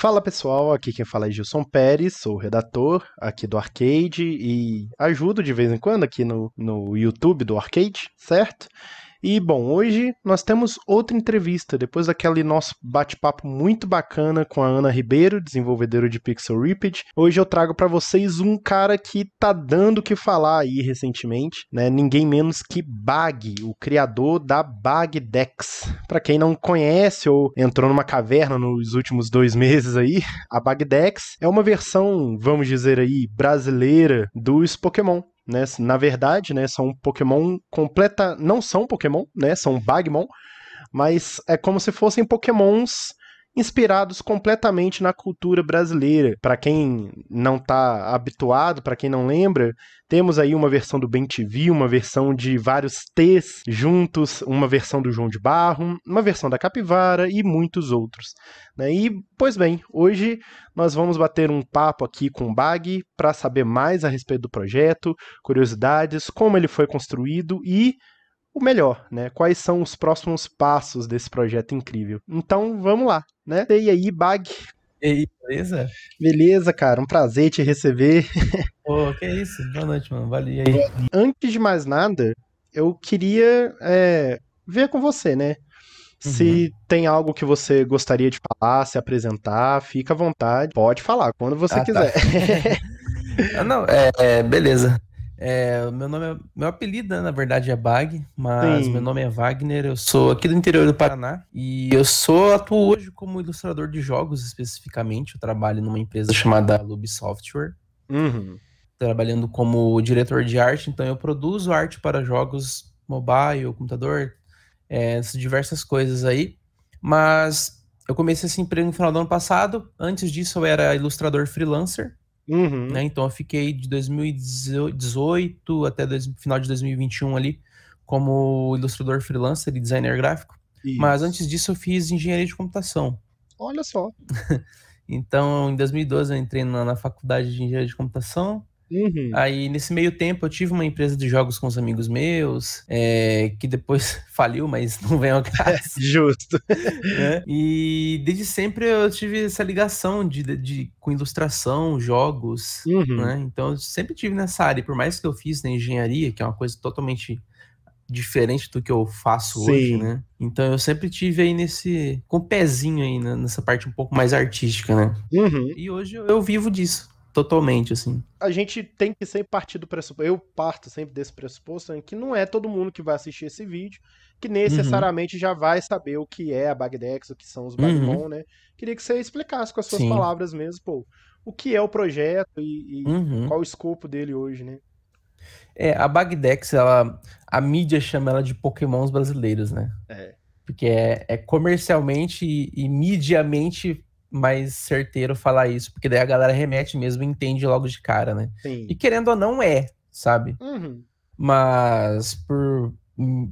Fala pessoal, aqui quem fala é Gilson Pérez, sou redator aqui do Arcade e ajudo de vez em quando aqui no, no YouTube do Arcade, certo? E bom, hoje nós temos outra entrevista, depois daquele nosso bate-papo muito bacana com a Ana Ribeiro, desenvolvedora de Pixel Ripped. Hoje eu trago para vocês um cara que tá dando o que falar aí recentemente, né? Ninguém menos que Bag, o criador da Bagdex. Para quem não conhece ou entrou numa caverna nos últimos dois meses aí, a Bagdex é uma versão, vamos dizer aí, brasileira dos Pokémon né? Na verdade, né, são Pokémon completa, não são Pokémon, né? São Bagmon, mas é como se fossem Pokémons inspirados completamente na cultura brasileira. Para quem não está habituado, para quem não lembra, temos aí uma versão do Ben TV, uma versão de vários T's juntos, uma versão do João de Barro, uma versão da Capivara e muitos outros. Né? E, pois bem, hoje nós vamos bater um papo aqui com o Bag para saber mais a respeito do projeto, curiosidades, como ele foi construído e o melhor, né? Quais são os próximos passos desse projeto incrível? Então, vamos lá, né? E aí, Bag? E aí, beleza? Beleza, cara, um prazer te receber. Pô, que isso? Boa noite, mano. Valeu aí. Antes de mais nada, eu queria é, ver com você, né? Se uhum. tem algo que você gostaria de falar, se apresentar, fica à vontade. Pode falar, quando você ah, tá. quiser. Tá. não, é, é, beleza. É, meu nome é, meu apelido, né, na verdade, é Bag, mas Sim. meu nome é Wagner. Eu sou aqui do interior do Paraná e eu sou atuo hoje como ilustrador de jogos especificamente. Eu trabalho numa empresa chamada Lube Software, uhum. trabalhando como diretor de arte. Então eu produzo arte para jogos mobile, computador, é, diversas coisas aí. Mas eu comecei esse emprego no final do ano passado. Antes disso eu era ilustrador freelancer. Uhum. Né? Então eu fiquei de 2018 até dois, final de 2021 ali como ilustrador freelancer e designer gráfico. Isso. Mas antes disso eu fiz engenharia de computação. Olha só. então em 2012 eu entrei na, na faculdade de engenharia de computação. Uhum. Aí, nesse meio tempo, eu tive uma empresa de jogos com os amigos meus, é, que depois faliu, mas não vem ao caso. Justo. Né? E desde sempre eu tive essa ligação de, de, com ilustração, jogos, uhum. né? Então, eu sempre tive nessa área. Por mais que eu fiz na engenharia, que é uma coisa totalmente diferente do que eu faço Sim. hoje, né? Então eu sempre tive aí nesse. com o pezinho aí né? nessa parte um pouco mais artística, né? Uhum. E hoje eu vivo disso totalmente, assim. A gente tem que sempre partir do pressuposto, eu parto sempre desse pressuposto, né, que não é todo mundo que vai assistir esse vídeo, que necessariamente uhum. já vai saber o que é a Bagdex, o que são os Bagmon, uhum. né? Queria que você explicasse com as suas Sim. palavras mesmo, pô, o que é o projeto e, e uhum. qual o escopo dele hoje, né? É, a Bagdex, ela, a mídia chama ela de Pokémons brasileiros, né? É. Porque é, é comercialmente e, e mediamente mais certeiro falar isso, porque daí a galera remete mesmo e entende logo de cara, né? Sim. E querendo ou não é, sabe? Uhum. Mas por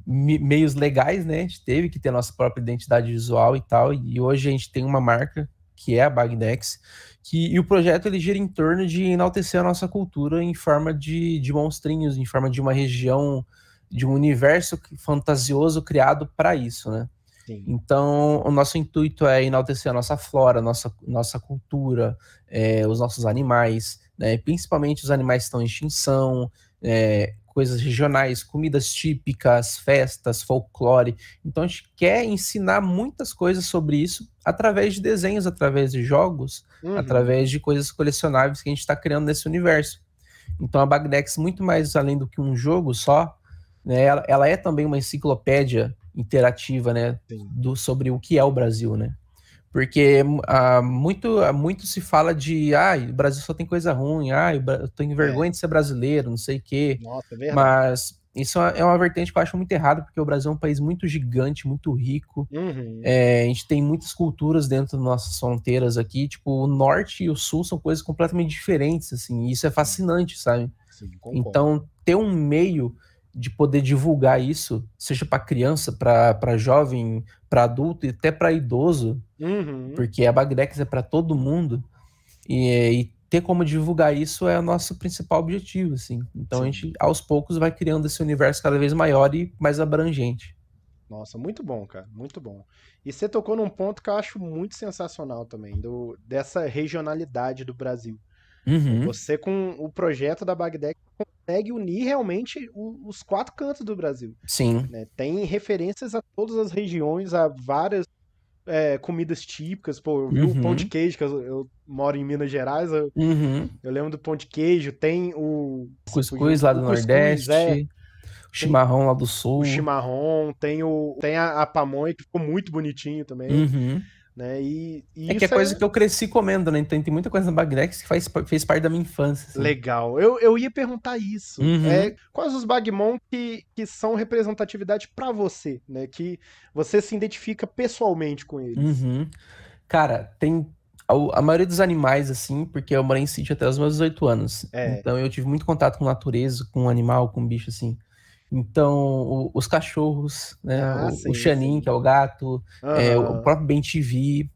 meios legais, né? A gente teve que ter nossa própria identidade visual e tal, e hoje a gente tem uma marca que é a Bagdex, que, e o projeto ele gira em torno de enaltecer a nossa cultura em forma de, de monstrinhos, em forma de uma região, de um universo fantasioso criado para isso, né? Sim. Então, o nosso intuito é enaltecer a nossa flora, nossa, nossa cultura, é, os nossos animais, né? principalmente os animais que estão em extinção, é, coisas regionais, comidas típicas, festas, folclore. Então, a gente quer ensinar muitas coisas sobre isso através de desenhos, através de jogos, uhum. através de coisas colecionáveis que a gente está criando nesse universo. Então, a Bagdex, muito mais além do que um jogo só, né, ela, ela é também uma enciclopédia interativa, né, do, sobre o que é o Brasil, né? Porque uh, muito, uh, muito se fala de, ah, o Brasil só tem coisa ruim, ah, eu tenho vergonha é. de ser brasileiro, não sei o quê. Nossa, é verdade. Mas isso é uma vertente que eu acho muito errado, porque o Brasil é um país muito gigante, muito rico. Uhum. É, a gente tem muitas culturas dentro das nossas fronteiras aqui. Tipo, o norte e o sul são coisas completamente diferentes, assim. E isso é fascinante, sabe? Sim, então, ter um meio de poder divulgar isso, seja para criança, para jovem, para adulto e até para idoso, uhum. porque a Bagdex é para todo mundo, e, e, ter como divulgar isso é o nosso principal objetivo, assim. Então Sim. a gente, aos poucos, vai criando esse universo cada vez maior e mais abrangente. Nossa, muito bom, cara, muito bom. E você tocou num ponto que eu acho muito sensacional também, do, dessa regionalidade do Brasil. Uhum. Você, com o projeto da Bagdad, consegue unir realmente os quatro cantos do Brasil. Sim. Né? Tem referências a todas as regiões, a várias é, comidas típicas. Pô, eu vi uhum. o pão de queijo, que eu, eu, moro em Minas Gerais, eu, uhum. eu, lembro do pão de queijo. Tem o. Cuscuz lá do cuscuz, Nordeste. É. O chimarrão lá do sul. O chimarrão, tem, o, tem a, a pamonha, que ficou muito bonitinho também. Uhum. Né? E, e é que é coisa é... que eu cresci comendo, né? Então tem muita coisa na Bagnex que faz, fez parte da minha infância. Assim. Legal. Eu, eu ia perguntar isso. Uhum. É, quais os Bagmon que, que são representatividade para você, né? Que você se identifica pessoalmente com eles. Uhum. Cara, tem a, a, maioria dos animais, assim, porque eu morei em sítio até os meus 18 anos. É. Então eu tive muito contato com natureza, com animal, com bicho, assim. Então, o, os cachorros, né? Ah, o, sim, o Xanin, que é o gato, uhum. é, o próprio Ben TV,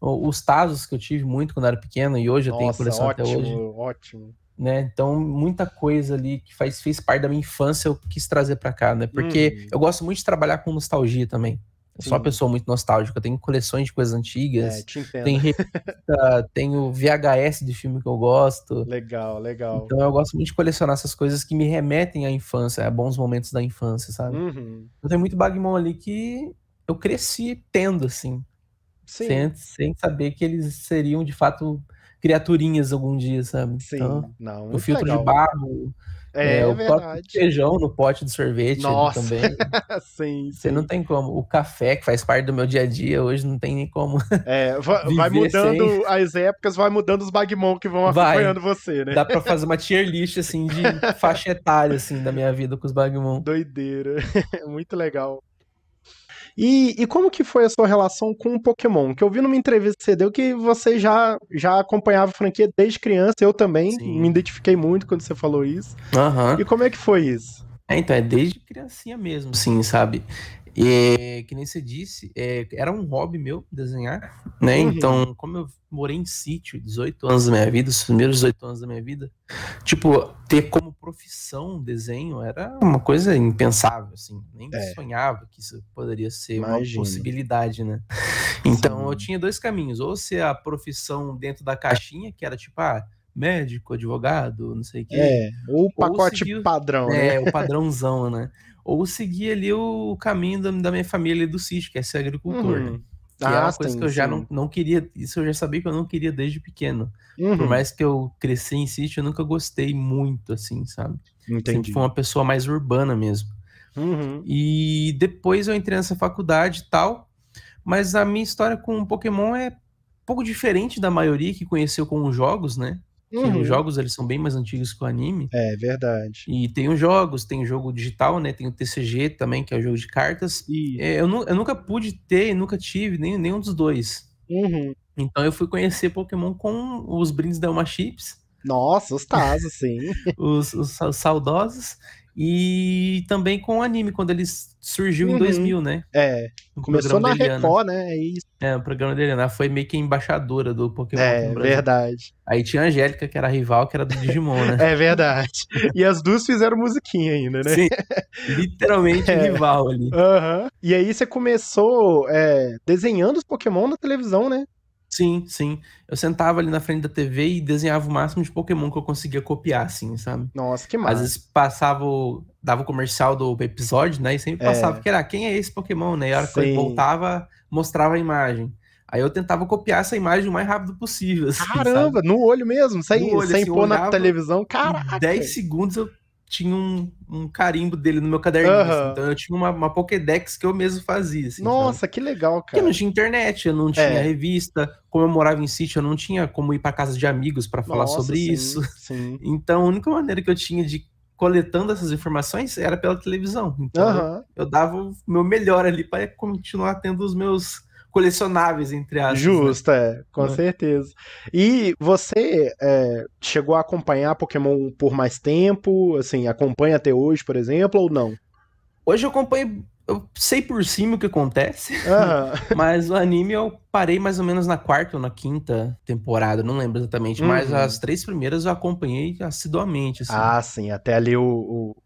os Tazos que eu tive muito quando era pequeno e hoje Nossa, eu tenho coleção ótimo, até hoje. Ótimo. Né? Então, muita coisa ali que faz, fez parte da minha infância eu quis trazer para cá, né? Porque hum. eu gosto muito de trabalhar com nostalgia também. Eu sou uma pessoa muito nostálgica, eu tenho coleções de coisas antigas. É, te entendo. Tem revista, tenho VHS de filme que eu gosto. Legal, legal. Então eu gosto muito de colecionar essas coisas que me remetem à infância, a bons momentos da infância, sabe? Uhum. Eu tenho muito Bagmon ali que eu cresci tendo, assim. Sim. Sem, sem saber que eles seriam, de fato, criaturinhas algum dia, sabe? Sim, então, não. O filtro legal. de barro, é, é o verdade. feijão no pote de sorvete Nossa. também. sim, Você sim. não tem como. O café, que faz parte do meu dia a dia, hoje não tem nem como. É, vai mudando sem... as épocas, vai mudando os Bagmon que vão vai. acompanhando você, né? Dá pra fazer uma tier list, assim, de faixa etária, assim, da minha vida com os Bagmon. Doideira. Muito legal. E, e, como que foi a sua relação com o Pokémon? Que eu vi numa entrevista que você deu que você já, já acompanhava a franquia desde criança, eu também Sim. me identifiquei muito quando você falou isso. Uhum. E como é que foi isso? É, então, é desde criancinha mesmo, sim, sabe? E, que nem você disse, é, era um hobby meu desenhar, né? Uhum. Então, como eu morei em sítio 18 anos da minha vida, os primeiros 18 anos da minha vida, tipo, ter como profissão desenho era uma coisa impensável, assim. Nem é. sonhava que isso poderia ser Imagina. uma possibilidade, né? Então, Sim. eu tinha dois caminhos. Ou ser a profissão dentro da caixinha, que era tipo, ah, médico, advogado, não sei o quê. É, ou o pacote seguir, padrão, né? É, o padrãozão, né? ou seguir ali o caminho da, minha família do sítio, que é ser agricultor, né? uhum. né? Que ah, é uma coisa sim, que eu já não, não queria, isso eu já sabia que eu não queria desde pequeno. Uhum. Por mais que eu cresci em sítio, eu nunca gostei muito, assim, sabe? Entendi. Sempre fui uma pessoa mais urbana mesmo. Uhum. E depois eu entrei nessa faculdade e tal, mas a minha história com Pokémon é um pouco diferente da maioria que conheceu com os jogos, né? Uhum. os jogos eles são bem mais antigos que o anime. É verdade. E tem os jogos, tem o jogo digital, né? Tem o TCG também, que é o jogo de cartas. E é, eu, eu, nunca pude ter, nunca tive nem, nenhum dos dois. Uhum. Então eu fui conhecer Pokémon com os brindes da Elma Chips. Nossa, os Tazos, sim. os, os, os saudosos. E também com o anime, quando ele surgiu uhum. em 2000, né? É, começou na Record, né? É isso. É, o programa da Eliana foi meio que embaixadora do Pokémon. É, verdade. Aí tinha a Angélica, que era rival, que era do Digimon, né? é verdade. E as duas fizeram musiquinha ainda, né? Sim, literalmente é. rival ali. Uhum. E aí você começou é, desenhando os Pokémon na televisão, né? Sim, sim. Eu sentava ali na frente da TV e desenhava o máximo de Pokémon que eu conseguia copiar, assim, sabe? Nossa, que massa. Às vezes passava, o... dava o comercial do episódio, né? E sempre é. passava, é. que era, quem é esse Pokémon, né? E a hora que ele voltava, mostrava a imagem. Aí eu tentava copiar essa imagem o mais rápido possível. Assim, Caramba, sabe? no olho mesmo, sem, olho, sem assim, pôr na televisão. Caraca! 10 segundos eu tinha um, um carimbo dele no meu caderninho. Uhum. Assim, então eu tinha uma, uma Pokédex que eu mesmo fazia. Assim, Nossa, sabe? que legal, cara. Porque não tinha internet, eu não tinha é. revista. Como eu morava em sítio, eu não tinha como ir para casa de amigos para falar sobre sim, isso. Sim. Então a única maneira que eu tinha de coletando essas informações era pela televisão. Então uhum. eu, eu dava o meu melhor ali para continuar tendo os meus colecionáveis, entre aspas. Né? Justo, né? é, com é. certeza. E você é, chegou a acompanhar Pokémon por mais tempo? Assim, acompanha até hoje, por exemplo, ou não? Hoje eu acompanho, eu sei por cima o que acontece, uhum. mas o anime eu parei mais ou menos na quarta ou na quinta temporada, não lembro exatamente, uhum. mas as três primeiras eu acompanhei assiduamente. Assim. Ah, sim, até ali o, o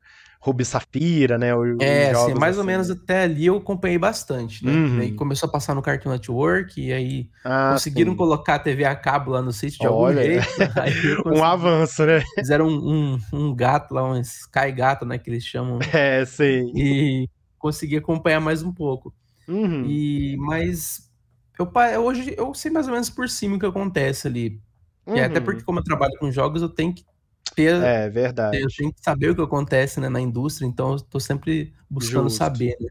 Ruby Safira, né? O, é, assim, mais assim. ou menos até ali eu acompanhei bastante, né? Uhum. Aí começou a passar no Cartoon Network, e aí ah, conseguiram sim. colocar a TV a cabo lá no sítio de Olha. algum jeito. um avanço, né? Fizeram um, um, um, gato lá, um Sky Gato, né? Que eles chamam. É, sim. E consegui acompanhar mais um pouco. Uhum. E, mas eu, hoje eu sei mais ou menos por cima o que acontece ali. Uhum. até porque, como eu trabalho com jogos, eu tenho que ter. É verdade. Eu tenho que saber o que acontece né, na indústria, então eu tô sempre buscando Justo. saber, né?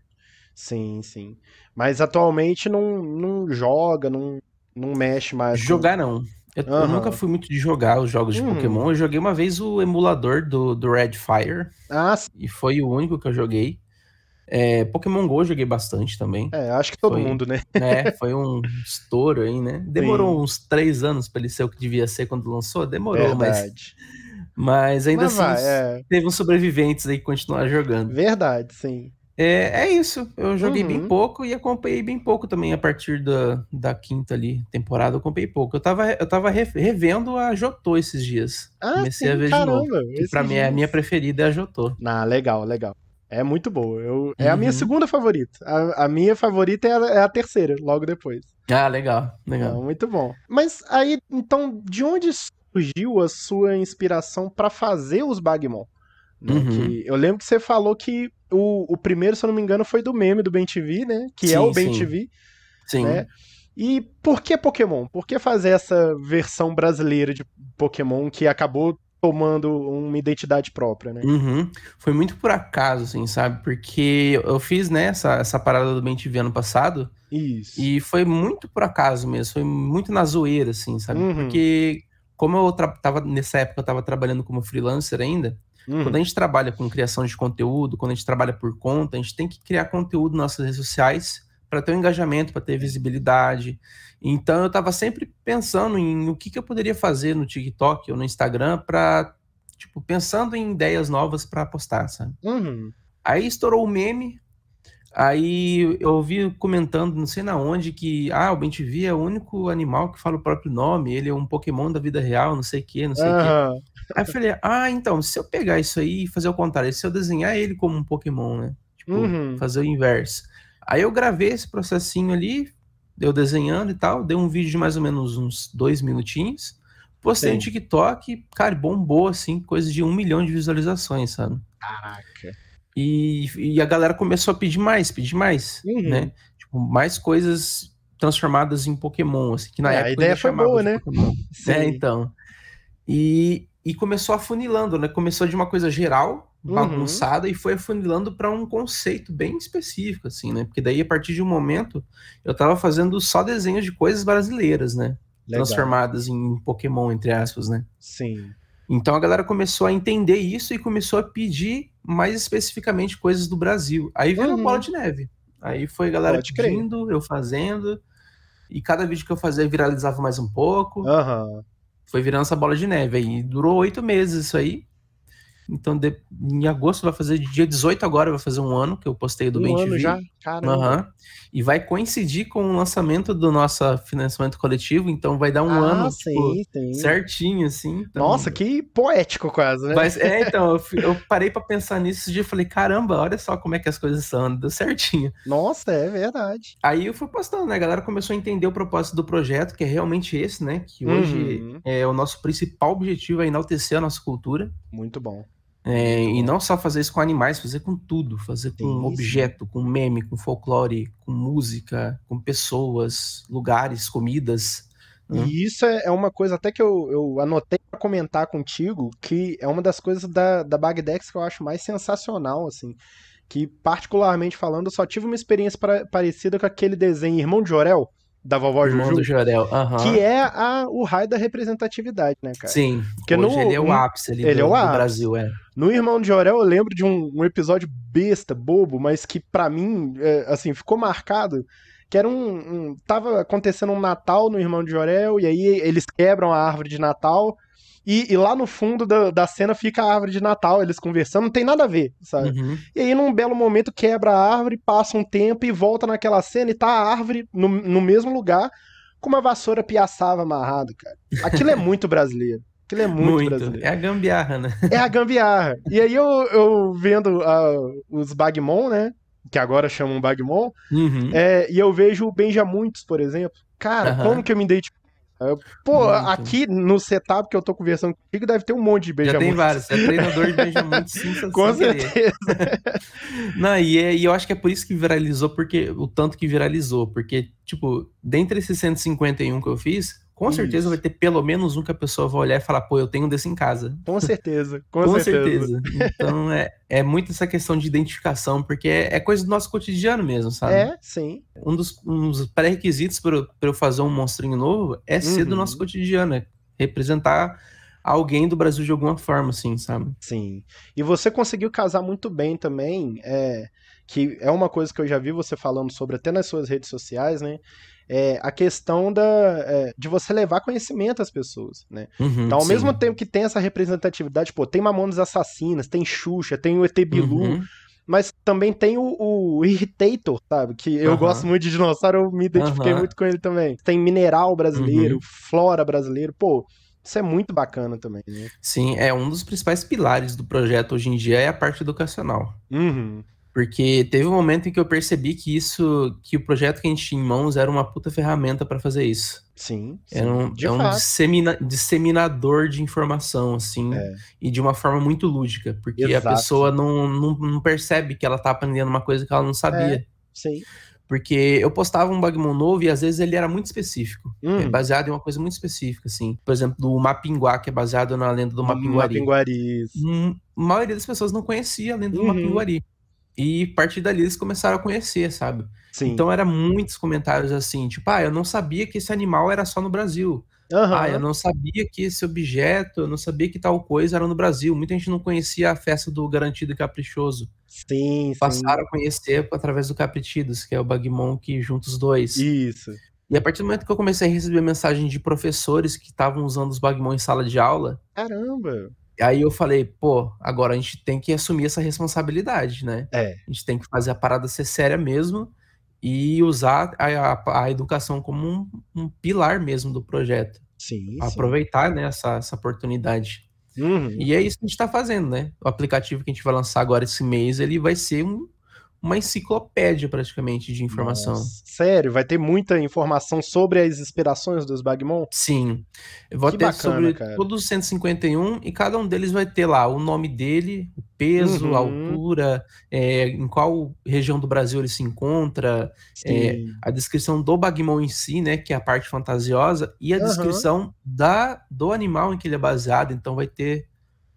Sim, sim. Mas atualmente não, não joga, não, não mexe mais. Jogar com... não. Eu, uhum. eu, nunca fui muito de jogar os jogos de uhum. Pokémon. Eu joguei uma vez o emulador do, do Red Fire. Ah, sim. E foi o único que eu joguei. É, Pokémon GO eu joguei bastante também. É, acho que todo foi, mundo, né? É, foi um estouro aí, né? Demorou Sim. uns três anos para ele ser o que devia ser quando lançou. Demorou, Verdade. mas. Mas ainda mas assim, vai, é. teve uns sobreviventes aí que continuaram jogando. Verdade, sim. É, é isso. Eu joguei uhum. bem pouco e acompanhei bem pouco também a partir da, da quinta ali temporada. Eu acompanhei pouco. Eu tava, eu tava revendo a Jotô esses dias. Ah, Comecei sim, a ver caramba, de novo. Que pra mim, a minha preferida é a Jotô. Ah, legal, legal. É muito boa. Eu, é a minha uhum. segunda favorita. A, a minha favorita é a, é a, terceira, logo depois. Ah, legal, legal. É, muito bom. Mas aí, então, de onde surgiu a sua inspiração para fazer os Bagmon? Né? Uhum. eu lembro que você falou que o, o primeiro, se eu não me engano, foi do meme do Ben TV, né? Que sim, é o Ben sim. TV. Sim. Né? E por que Pokémon? Por que fazer essa versão brasileira de Pokémon que acabou tomando uma identidade própria, né? Uhum. Foi muito por acaso, assim, sabe? Porque eu fiz, né, essa, essa parada do BenTV ano passado. Isso. E foi muito por acaso mesmo, foi muito na zoeira, assim, sabe? Uhum. Porque como eu tava, nessa época, eu tava trabalhando como freelancer ainda, uhum. quando a gente trabalha com criação de conteúdo, quando a gente trabalha por conta, a gente tem que criar conteúdo nas nossas redes sociais para ter um engajamento, para ter visibilidade. Então eu estava sempre pensando em o que, que eu poderia fazer no TikTok ou no Instagram para, tipo, pensando em ideias novas para postar, sabe? Uhum. Aí estourou o meme, aí eu ouvi comentando, não sei na onde, que ah, o BenTV é o único animal que fala o próprio nome, ele é um Pokémon da vida real, não sei o que, não sei o uhum. que. Aí eu falei, ah, então, se eu pegar isso aí e fazer o contrário, se eu desenhar ele como um Pokémon, né? Tipo, uhum. fazer o inverso. Aí eu gravei esse processinho ali, eu desenhando e tal, dei um vídeo de mais ou menos uns dois minutinhos, postei Sim. no TikTok, cara, bombou assim, coisa de um milhão de visualizações, sabe? Caraca. E, e a galera começou a pedir mais, pedir mais, uhum. né? Tipo, mais coisas transformadas em Pokémon, assim, que na é, época a ideia foi boa, né? É, então. E, e começou afunilando, né? Começou de uma coisa geral, Uhum. bagunçada uhum. e foi afunilando para um conceito bem específico, assim, né? Porque daí, a partir de um momento, eu tava fazendo só desenhos de coisas brasileiras, né? Legal. Transformadas em Pokémon, entre aspas, né? Sim. Então a galera começou a entender isso e começou a pedir mais especificamente coisas do Brasil. Aí veio uhum. bola de neve. Aí foi a galera Pode pedindo, crer. eu fazendo. E cada vídeo que eu fazia viralizava mais um pouco. Uhum. Foi virando essa bola de neve aí. Durou oito meses isso aí. Então, de, em agosto vai fazer, dia 18 agora vai fazer um ano que eu postei do um Bem TV. já? Caramba. Uhum. E vai coincidir com o lançamento do nosso financiamento coletivo, então vai dar um ah, ano sim, tipo, sim. certinho, assim. Então... Nossa, que poético quase, né? Mas, é, então, eu, eu parei para pensar nisso esse dia e falei, caramba, olha só como é que as coisas são, deu certinho. Nossa, é verdade. Aí eu fui postando, né? A galera começou a entender o propósito do projeto, que é realmente esse, né? Que hoje uhum. é o nosso principal objetivo é enaltecer a nossa cultura. Muito bom. É, e não só fazer isso com animais, fazer com tudo, fazer com objeto, com meme, com folclore, com música, com pessoas, lugares, comidas. Né? E isso é, é uma coisa até que eu, eu anotei para comentar contigo, que é uma das coisas da, da Bagdex que eu acho mais sensacional, assim. Que, particularmente falando, eu só tive uma experiência pra, parecida com aquele desenho Irmão de Jorel, da vovó Juju. do Jorel, uhum. Que é a, o raio da representatividade, né, cara? Sim, Porque hoje no, ele é o ápice ali ele do, é o ápice. Brasil, é. No Irmão de Jorel eu lembro de um, um episódio besta, bobo, mas que para mim, é, assim, ficou marcado, que era um, um... Tava acontecendo um Natal no Irmão de Jorel, e aí eles quebram a árvore de Natal, e, e, lá no fundo da, da cena fica a árvore de Natal, eles conversando, não tem nada a ver, sabe? Uhum. E aí, num belo momento, quebra a árvore, passa um tempo e volta naquela cena e tá a árvore no, no mesmo lugar com uma vassoura piaçava amarrada, cara. Aquilo é muito brasileiro. Aquilo é muito, muito, brasileiro. É a gambiarra, né? É a gambiarra. E aí eu, eu vendo uh, os Bagmon, né? Que agora chamam Bagmon, uhum. é, e eu vejo o Benjamuitos, por exemplo. Cara, uhum. como que eu me identifico Pô, Muito. aqui no setup que eu tô conversando contigo, deve ter um monte de Benjamin. Já tem vários, é treinador de Benjamin sim, Com certeza. Não, e, é, e eu acho que é por isso que viralizou, porque o tanto que viralizou, porque, tipo, dentre esses 151 que eu fiz, com Isso. certeza vai ter pelo menos um que a pessoa vai olhar e falar, pô, eu tenho um desse em casa. Com certeza, com, com certeza. certeza. Então é, é muito essa questão de identificação, porque é, é coisa do nosso cotidiano mesmo, sabe? É, sim. Um dos, um dos pré-requisitos para eu fazer um monstrinho novo é uhum. ser do nosso uhum. cotidiano, é representar alguém do Brasil de alguma forma, assim, sabe? Sim. E você conseguiu casar muito bem também, é, que é uma coisa que eu já vi você falando sobre até nas suas redes sociais, né? É, a questão da, é, de você levar conhecimento às pessoas, né? Uhum, então, ao sim. mesmo tempo que tem essa representatividade, pô, tem Mamonas Assassinas, tem Xuxa, tem o ET Bilu, uhum. mas também tem o, o Irritator, sabe? Que eu uhum. gosto muito de dinossauro, eu me identifiquei muito com ele também. Tem Mineral brasileiro, uhum. Flora brasileiro, pô... Isso é muito bacana também, né? Sim, é um dos principais pilares do projeto hoje em dia é a parte educacional. Uhum. Porque teve um momento em que eu percebi que isso, que o projeto que a gente tinha em mãos era uma puta ferramenta para fazer isso. Sim. sim era um, é um dissemina, disseminador de informação, assim, é. e de uma forma muito lúdica, porque Exato. a pessoa não, não, não, percebe que ela tá aprendendo uma coisa que ela não sabia. É. Sim. Porque eu postava um Bagmon novo e às vezes ele era muito específico. Hum. É baseado em uma coisa muito específica, assim. Por exemplo, do Mapinguá, que é baseado na lenda do Mapinguari. Mapinguari. Hum, a maioria das pessoas não conhecia a lenda uhum. do Mapinguari. E a partir dali eles começaram a conhecer, sabe? Sim. Então era muitos comentários assim, tipo, ah, eu não sabia que esse animal era só no Brasil. Uhum. Ah, eu não sabia que esse objeto, eu não sabia que tal coisa era no Brasil. Muita gente não conhecia a festa do Garantido e Caprichoso. Sim, Passaram sim. a conhecer através do Capritidos, que é o Bagmon que junta os dois. Isso. E a partir do momento que eu comecei a receber mensagem de professores que estavam usando os Bagmon em sala de aula. Caramba! Aí eu falei, pô, agora a gente tem que assumir essa responsabilidade, né? É. A gente tem que fazer a parada ser séria mesmo e usar a, a, a educação como um, um, pilar mesmo do projeto. Sim. Aproveitar sim. Né, essa, essa oportunidade. Uhum. E é isso que a gente está fazendo, né? O aplicativo que a gente vai lançar agora esse mês, ele vai ser um, uma enciclopédia praticamente de informação. Nossa, sério? Vai ter muita informação sobre as inspirações dos Bagmon? Sim. Eu vou que ter bacana, sobre cara. todos os 151 e cada um deles vai ter lá o nome dele, o peso, uhum. a altura, é, em qual região do Brasil ele se encontra, é, a descrição do Bagmon em si, né, que é a parte fantasiosa, e a uhum. descrição da, do animal em que ele é baseado. Então vai ter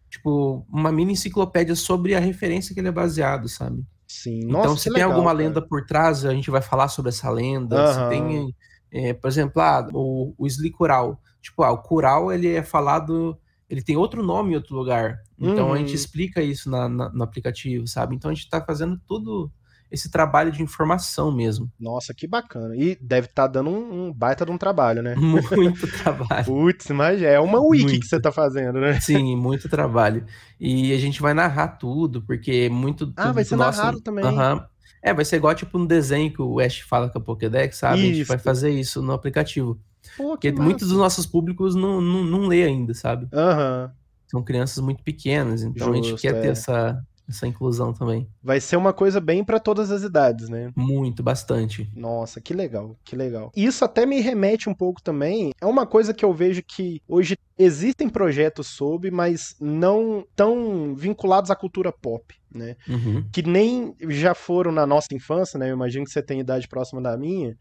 tipo uma mini enciclopédia sobre a referência que ele é baseado, sabe? Sim. Então, Nossa, se tem legal, alguma cara. lenda por trás, a gente vai falar sobre essa lenda. Uhum. Se tem, é, por exemplo, ah, o, o Slicural. Tipo, ah, o Cural, ele é falado... Ele tem outro nome em outro lugar. Então, uhum. a gente uhum. explica isso na, na, no aplicativo, sabe? Então, a gente está fazendo tudo esse trabalho de informação mesmo. Nossa, que bacana. E deve estar tá dando um, um, baita de um trabalho, né? Muito trabalho. Putz, mas é uma wiki muito. que você está fazendo, né? Sim, muito trabalho. E a gente vai narrar tudo, porque muito. Ah, vai ser nosso... narrado também. Uhum. É, vai ser igual tipo um desenho que o Ash fala com a Pokédex, sabe? Isso. A gente vai fazer isso no aplicativo. Pô, porque massa. muitos dos nossos públicos não, não, não lê ainda, sabe? Aham. Uhum. São crianças muito pequenas, então Justo, a gente quer é. ter essa, essa inclusão também. Vai ser uma coisa bem para todas as idades, né? Muito, bastante. Nossa, que legal, que legal. Isso até me remete um pouco também. É uma coisa que eu vejo que hoje existem projetos sobre, mas não tão vinculados à cultura pop. Né? Uhum. Que nem já foram na nossa infância, né? Eu imagino que você tem idade próxima da minha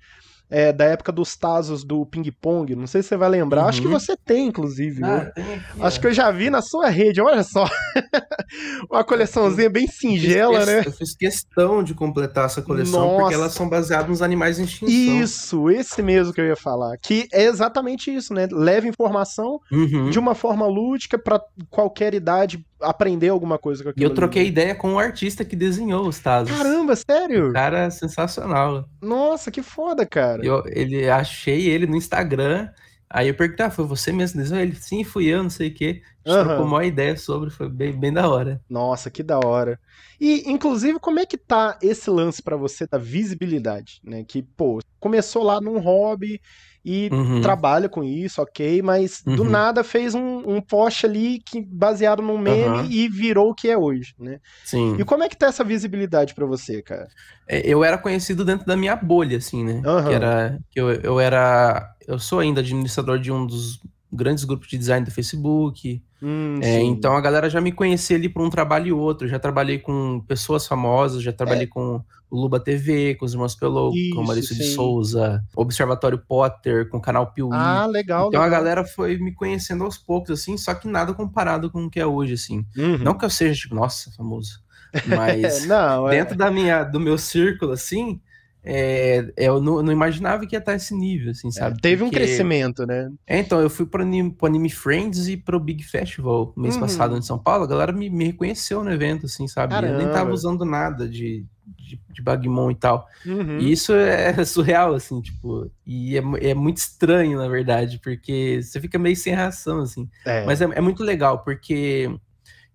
é, da época dos Tazos do Ping Pong. Não sei se você vai lembrar. Uhum. Acho que uhum. você tem, inclusive. Ah, tem aqui, Acho que eu já vi na sua rede. Olha só. Uma coleçãozinha bem singela, eu né? Eu fiz questão de completar essa coleção Nossa. porque elas são baseadas nos animais em extinção. Isso, esse mesmo que eu ia falar. Que é exatamente isso, né? Leva informação uhum. de uma forma lúdica para qualquer idade aprender alguma coisa com aquilo. E eu troquei ali. ideia com o artista que desenhou os Tazos. Caramba, sério? O cara é sensacional. Nossa, que foda, cara. Eu ele, achei ele no Instagram. Aí eu perguntei, ah, foi você mesmo desenhou? Ele, sim, fui eu, não sei o quê. A gente uhum. trocou uma ideia sobre, foi bem, bem da hora. Nossa, que da hora. E, inclusive, como é que tá esse lance para você da visibilidade, né? Que, pô, começou lá num hobby e uhum. trabalha com isso, ok, mas uhum. do nada fez um, um post ali que baseado num meme uhum. e virou o que é hoje, né? Sim. E como é que tá essa visibilidade para você, cara? É, eu era conhecido dentro da minha bolha, assim, né? Que era que eu, eu era eu sou ainda administrador de um dos grandes grupos de design do Facebook. Hum, é, então a galera já me conhecia ali por um trabalho e outro. Já trabalhei com pessoas famosas, já trabalhei é. com Luba TV, com os irmãos Pelou, com o Maurício de Souza, Observatório Potter, com o canal Piuí. Ah, legal. Então legal. a galera foi me conhecendo aos poucos, assim, só que nada comparado com o que é hoje, assim. Uhum. Não que eu seja, tipo, nossa, famoso. Mas Não, é... dentro da minha, do meu círculo, assim, é, eu não, não, imaginava que ia estar esse nível, assim, é, sabe? É, teve Porque... um crescimento, né? É, então, eu fui pro Anime, pro Anime Friends e pro Big Festival mês uhum. passado em São Paulo, a galera me, me reconheceu no evento, assim, sabe? Caramba. Eu nem tava usando nada de, de, de Bagmon e tal. Uhum. E isso é surreal, assim, tipo, e é, é muito estranho, na verdade, porque você fica meio sem reação, assim. É. Mas é, é muito legal, porque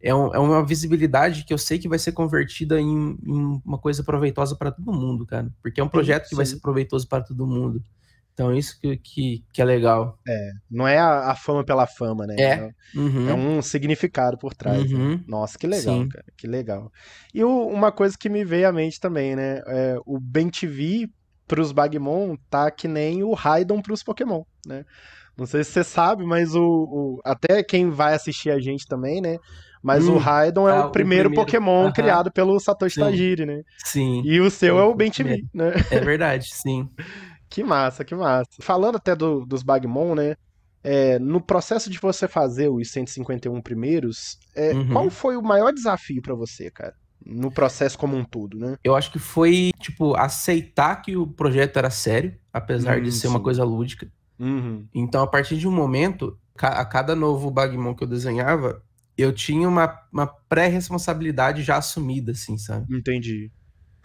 é, um, é, uma visibilidade que eu sei que vai ser convertida em, em uma coisa proveitosa para todo mundo, cara. Porque é um projeto que vai ser proveitoso para todo mundo. Então, isso que, que, que, é legal. É, não é a, a fama pela fama, né? É. É, uhum. é um significado por trás. Né? Uhum. Né? Nossa, que legal, Sim. cara. Que legal. E o, uma coisa que me veio à mente também, né? É, o Ben TV pros Bagmon tá que nem o Raidon pros Pokémon, né? Não sei se você sabe, mas o, o, até quem vai assistir a gente também, né? Mas hum, o Raidon é ah, o, primeiro primeiro Pokémon uh -huh. criado pelo Satoshi sim. Tajiri, né? Sim. E o seu é, é o Ben TV, né? É verdade, sim. que massa, que massa. Falando até do, dos Bagmon, né? É, no processo de você fazer os 151 primeiros, é, uhum. qual foi o maior desafio para você, cara? No processo como um todo, né? Eu acho que foi, tipo, aceitar que o projeto era sério, apesar hum, de ser sim. uma coisa lúdica. Uhum. Então, a partir de um momento, a cada novo Bagmon que eu desenhava, eu tinha uma, uma pré-responsabilidade já assumida, assim, sabe? Entendi.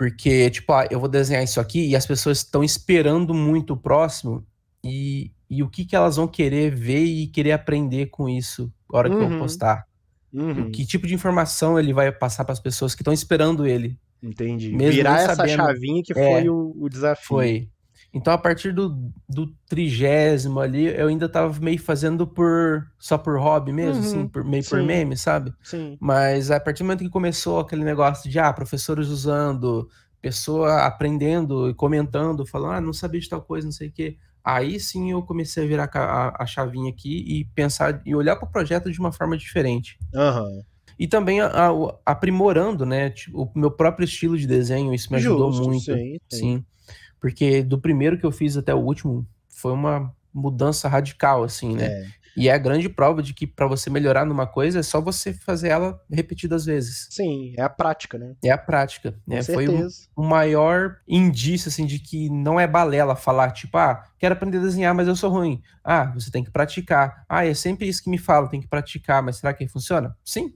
Porque, tipo, ah, eu vou desenhar isso aqui e as pessoas estão esperando muito o próximo e, e o que, que elas vão querer ver e querer aprender com isso na hora que eu uhum. postar. Uhum. Que tipo de informação ele vai passar para as pessoas que estão esperando ele. Entendi. Mesmo Virar essa chavinha que é, foi o, o desafio. Foi. Então, a partir do, do trigésimo ali, eu ainda tava meio fazendo por só por hobby mesmo, assim, uhum, assim, por, meio sim, por meme, sabe? Sim. Mas a partir do momento que começou aquele negócio de, ah, professores usando, pessoa aprendendo e comentando, falando, ah, não sabia de tal coisa, não sei o quê. Aí sim eu comecei a virar a, a chavinha aqui e pensar e olhar para o projeto de uma forma diferente. Uhum. E também a, a, aprimorando, né? Tipo, o meu próprio estilo de desenho, isso me ajudou Justo, muito. Sim, sim. sim. Porque do primeiro que eu fiz até o último, foi uma mudança radical, assim, né? É. E é a grande prova de que para você melhorar numa coisa é só você fazer ela repetidas vezes. Sim, é a prática, né? É a prática. né? Foi o, o, maior indício, assim, de que não é balela falar, tipo, ah, quero aprender a desenhar, mas eu sou ruim. Ah, você tem que praticar. Ah, é sempre isso que me falam, tem que praticar, mas será que funciona? Sim,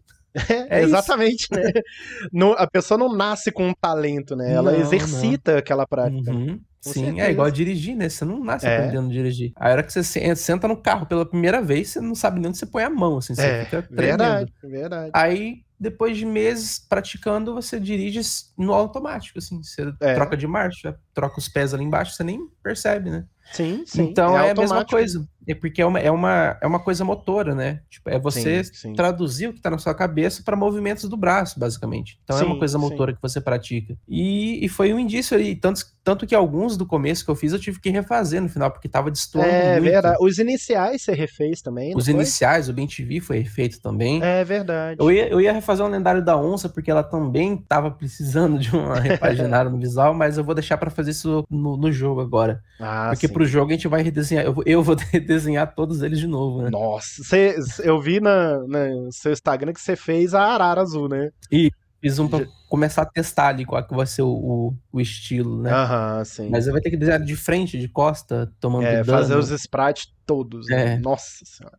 é, exatamente, né? Não, a pessoa não nasce com um talento, né? Ela não, exercita não. aquela prática. Uhum. Sim, certeza. é igual dirigir, né? Você não nasce é. aprendendo a dirigir. A hora que você senta no carro pela primeira vez, você não sabe nem onde você põe a mão, assim, você é, fica tremendo. Verdade, verdade. Aí, depois de meses praticando, você dirige no automático, assim. Você é. troca de marcha, troca os pés ali embaixo, você nem percebe, né? Sim, sim. Então é, é a mesma coisa. É porque é uma, é, uma, é uma coisa motora, né? Tipo, é você sim, sim. traduzir o que está na sua cabeça para movimentos do braço, basicamente. Então sim, é uma coisa motora que você pratica. E, e foi um indício ali. Tanto, tanto que alguns do começo que eu fiz eu tive que refazer no final, porque tava destoando é, muito. Verdade. Os iniciais você refez também, Os foi? iniciais, o Ben TV foi refeito também. É verdade. Eu ia, eu ia refazer o lendário da onça, porque ela também tava precisando de uma repaginada no visual, mas eu vou deixar para fazer isso no, no jogo agora. Ah, porque sim. pro jogo a gente vai redesenhar. Eu, eu vou redesenhar todos eles de novo, né? Nossa, cê, eu vi na, no seu Instagram que você fez a arara azul, né? E fiz um pra começar a testar ali qual que vai ser o, o, o estilo, né? Aham, sim. Mas vai ter que desenhar de frente, de costa, tomando é, dano. fazer os sprites todos, né? É. Nossa senhora.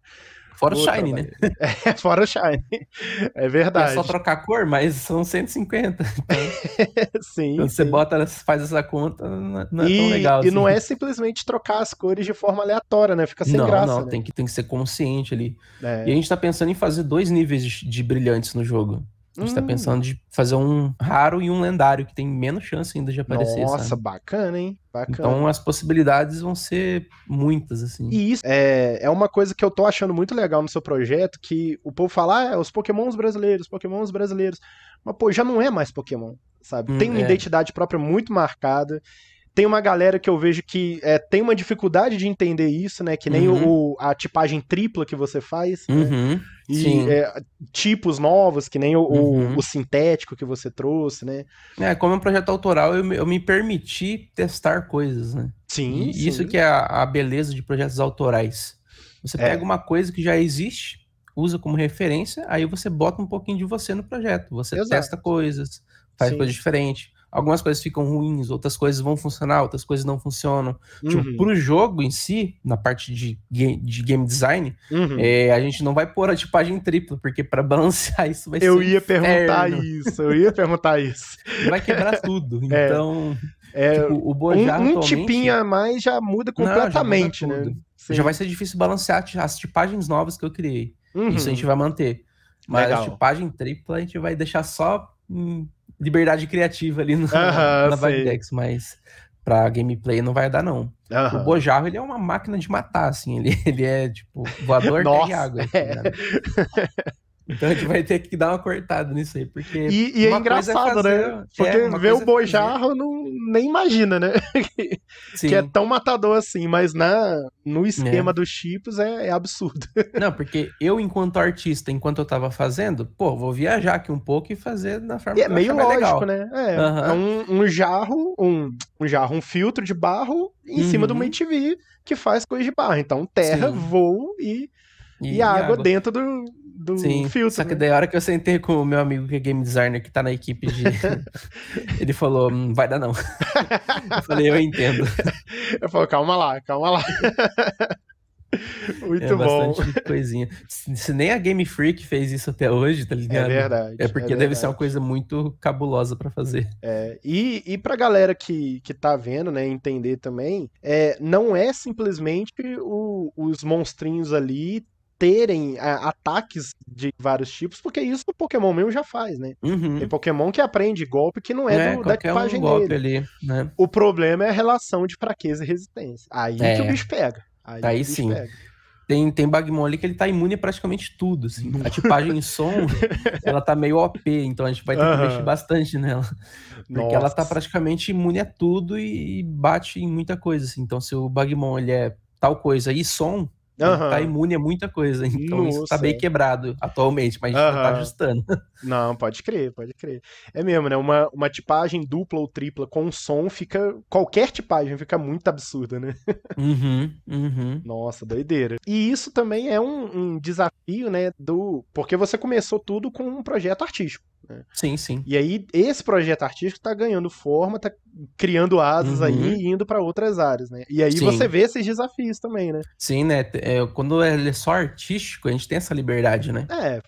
Fora o Shine, né? É, fora o Shine. É verdade. É só trocar a cor, mas são 150. Então, sim. Quando sim. você bota, faz essa conta, não é e, tão legal. E assim. não é simplesmente trocar as cores de forma aleatória, né? Fica sem não, graça. Não, né? tem, que, tem que ser consciente ali. É. E a gente tá pensando em fazer dois níveis de, de brilhantes no jogo. A gente tá hum. tá pensando de fazer um raro e um lendário, que tem menos chance ainda de aparecer. Nossa, sabe? bacana, hein? Bacana. Então as possibilidades vão ser muitas, assim. E isso é, é uma coisa que eu tô achando muito legal no seu projeto, que o povo fala, ah, é os pokémons brasileiros, pokémons brasileiros. Mas, pô, já não é mais Pokémon, sabe? Hum, tem uma é. identidade própria muito marcada. Tem uma galera que eu vejo que é, tem uma dificuldade de entender isso, né? Que nem uhum. o, a tipagem tripla que você faz. Né? Uhum. Né? E é, tipos novos, que nem o, uhum. o, o, sintético que você trouxe, né? É, como é um projeto autoral, eu, eu me permiti testar coisas, né? Sim. Sim. isso que é a, a, beleza de projetos autorais. Você é. pega uma coisa que já existe, usa como referência, aí você bota um pouquinho de você no projeto. Você Exato. testa coisas, faz coisas diferentes algumas coisas ficam ruins, outras coisas vão funcionar, outras coisas não funcionam. Tipo, uhum. Tipo, pro jogo em si, na parte de, game, de game design, uhum. é, a gente não vai pôr a tipagem tripla, porque para balancear isso vai eu ser. Eu ia perguntar isso, eu ia perguntar isso. Vai quebrar tudo. Então. É, tipo, o Bojar um, um tipinho a mais já muda completamente, não, já muda né? Sim. Já vai ser difícil balancear as tipagens novas que eu criei. Uhum. Isso a gente vai manter. Mas Legal. a tipagem tripla a gente vai deixar só liberdade criativa ali no, uh -huh, na Bagdex, mas pra gameplay não vai dar, não. Uh -huh. O Bojarro, ele é uma máquina de matar, assim, ele, ele é, tipo, voador de água. Assim, é. Então a gente vai ter que dar uma cortada nisso aí, porque. E, e é, é engraçado, é fazer, né? Porque é, ver o Bojarro não, nem imagina, né? que é tão matador assim, mas na, no esquema é. dos chips é, é, absurdo. Não, porque eu, enquanto artista, enquanto eu tava fazendo, pô, vou viajar aqui um pouco e fazer na forma é, que meio lógico, legal. né? É, uhum. é um, um, jarro, um, um jarro, um filtro de barro em uhum. cima de uma ATV que faz coisa de barro. Então, terra, Sim. voo e, e, e água, água, dentro do, do Sim, filtro. Só que né? daí a hora que eu sentei com o meu amigo que é game designer, que tá na equipe de. ele falou: hum, vai dar não. eu falei, eu entendo. Eu falei, calma lá, calma lá. Muito é bom. coisinha. Se, nem a Game Freak fez isso até hoje, tá ligado? É verdade. É porque é deve ser uma coisa muito cabulosa para fazer. É, e, e pra galera que, que tá vendo, né, entender também, é, não é simplesmente o, os monstrinhos ali terem a, é, ataques de vários tipos, porque isso o Pokémon mesmo já faz, né? Uhum. Tem Pokémon que aprende golpe que não é, é do, da equipagem um golpe dele. Ali, né? O problema é a relação de fraqueza e resistência. Aí é. que o bicho pega. Aí, Aí sim. Pega. Tem, tem Bagmon ali que ele tá imune a praticamente tudo, assim. A tipagem em som, ela tá meio OP, então a gente vai ter uhum. que mexer bastante nela. Porque Nossa. ela tá praticamente imune a tudo e bate em muita coisa, assim. Então se o Bagmon, ele é tal coisa e som, Uhum. Tá imune a muita coisa. Então Nossa. isso tá bem quebrado atualmente, mas a gente uhum. tá ajustando. Não, pode crer, pode crer. É mesmo, né? Uma, uma tipagem dupla ou tripla com som fica. Qualquer tipagem fica muito absurda, né? Uhum, uhum. Nossa, doideira. E isso também é um, um desafio, né? Do. Porque você começou tudo com um projeto artístico. Né? Sim, sim. E aí, esse projeto artístico tá ganhando forma, tá criando asas uhum. aí e indo para outras áreas, né? E aí sim. você vê esses desafios também, né? Sim, né? É, quando ele é só artístico, a gente tem essa liberdade, né? É.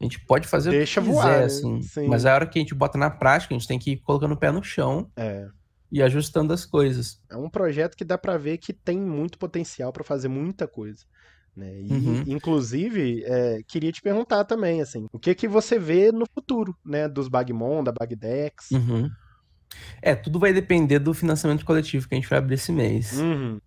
A gente pode fazer Deixa o que quiser, voar, assim. Sim. Mas a hora que a gente bota na prática, a gente tem que ir colocando o pé no chão. É e ajustando as coisas. É um projeto que dá para ver que tem muito potencial para fazer muita coisa. Né? E, uhum. inclusive, é, queria te perguntar também, assim, o que que você vê no futuro, né, dos Bagmon, da Bagdex? Uhum. É, tudo vai depender do financiamento coletivo que a gente vai abrir esse mês. Uhum.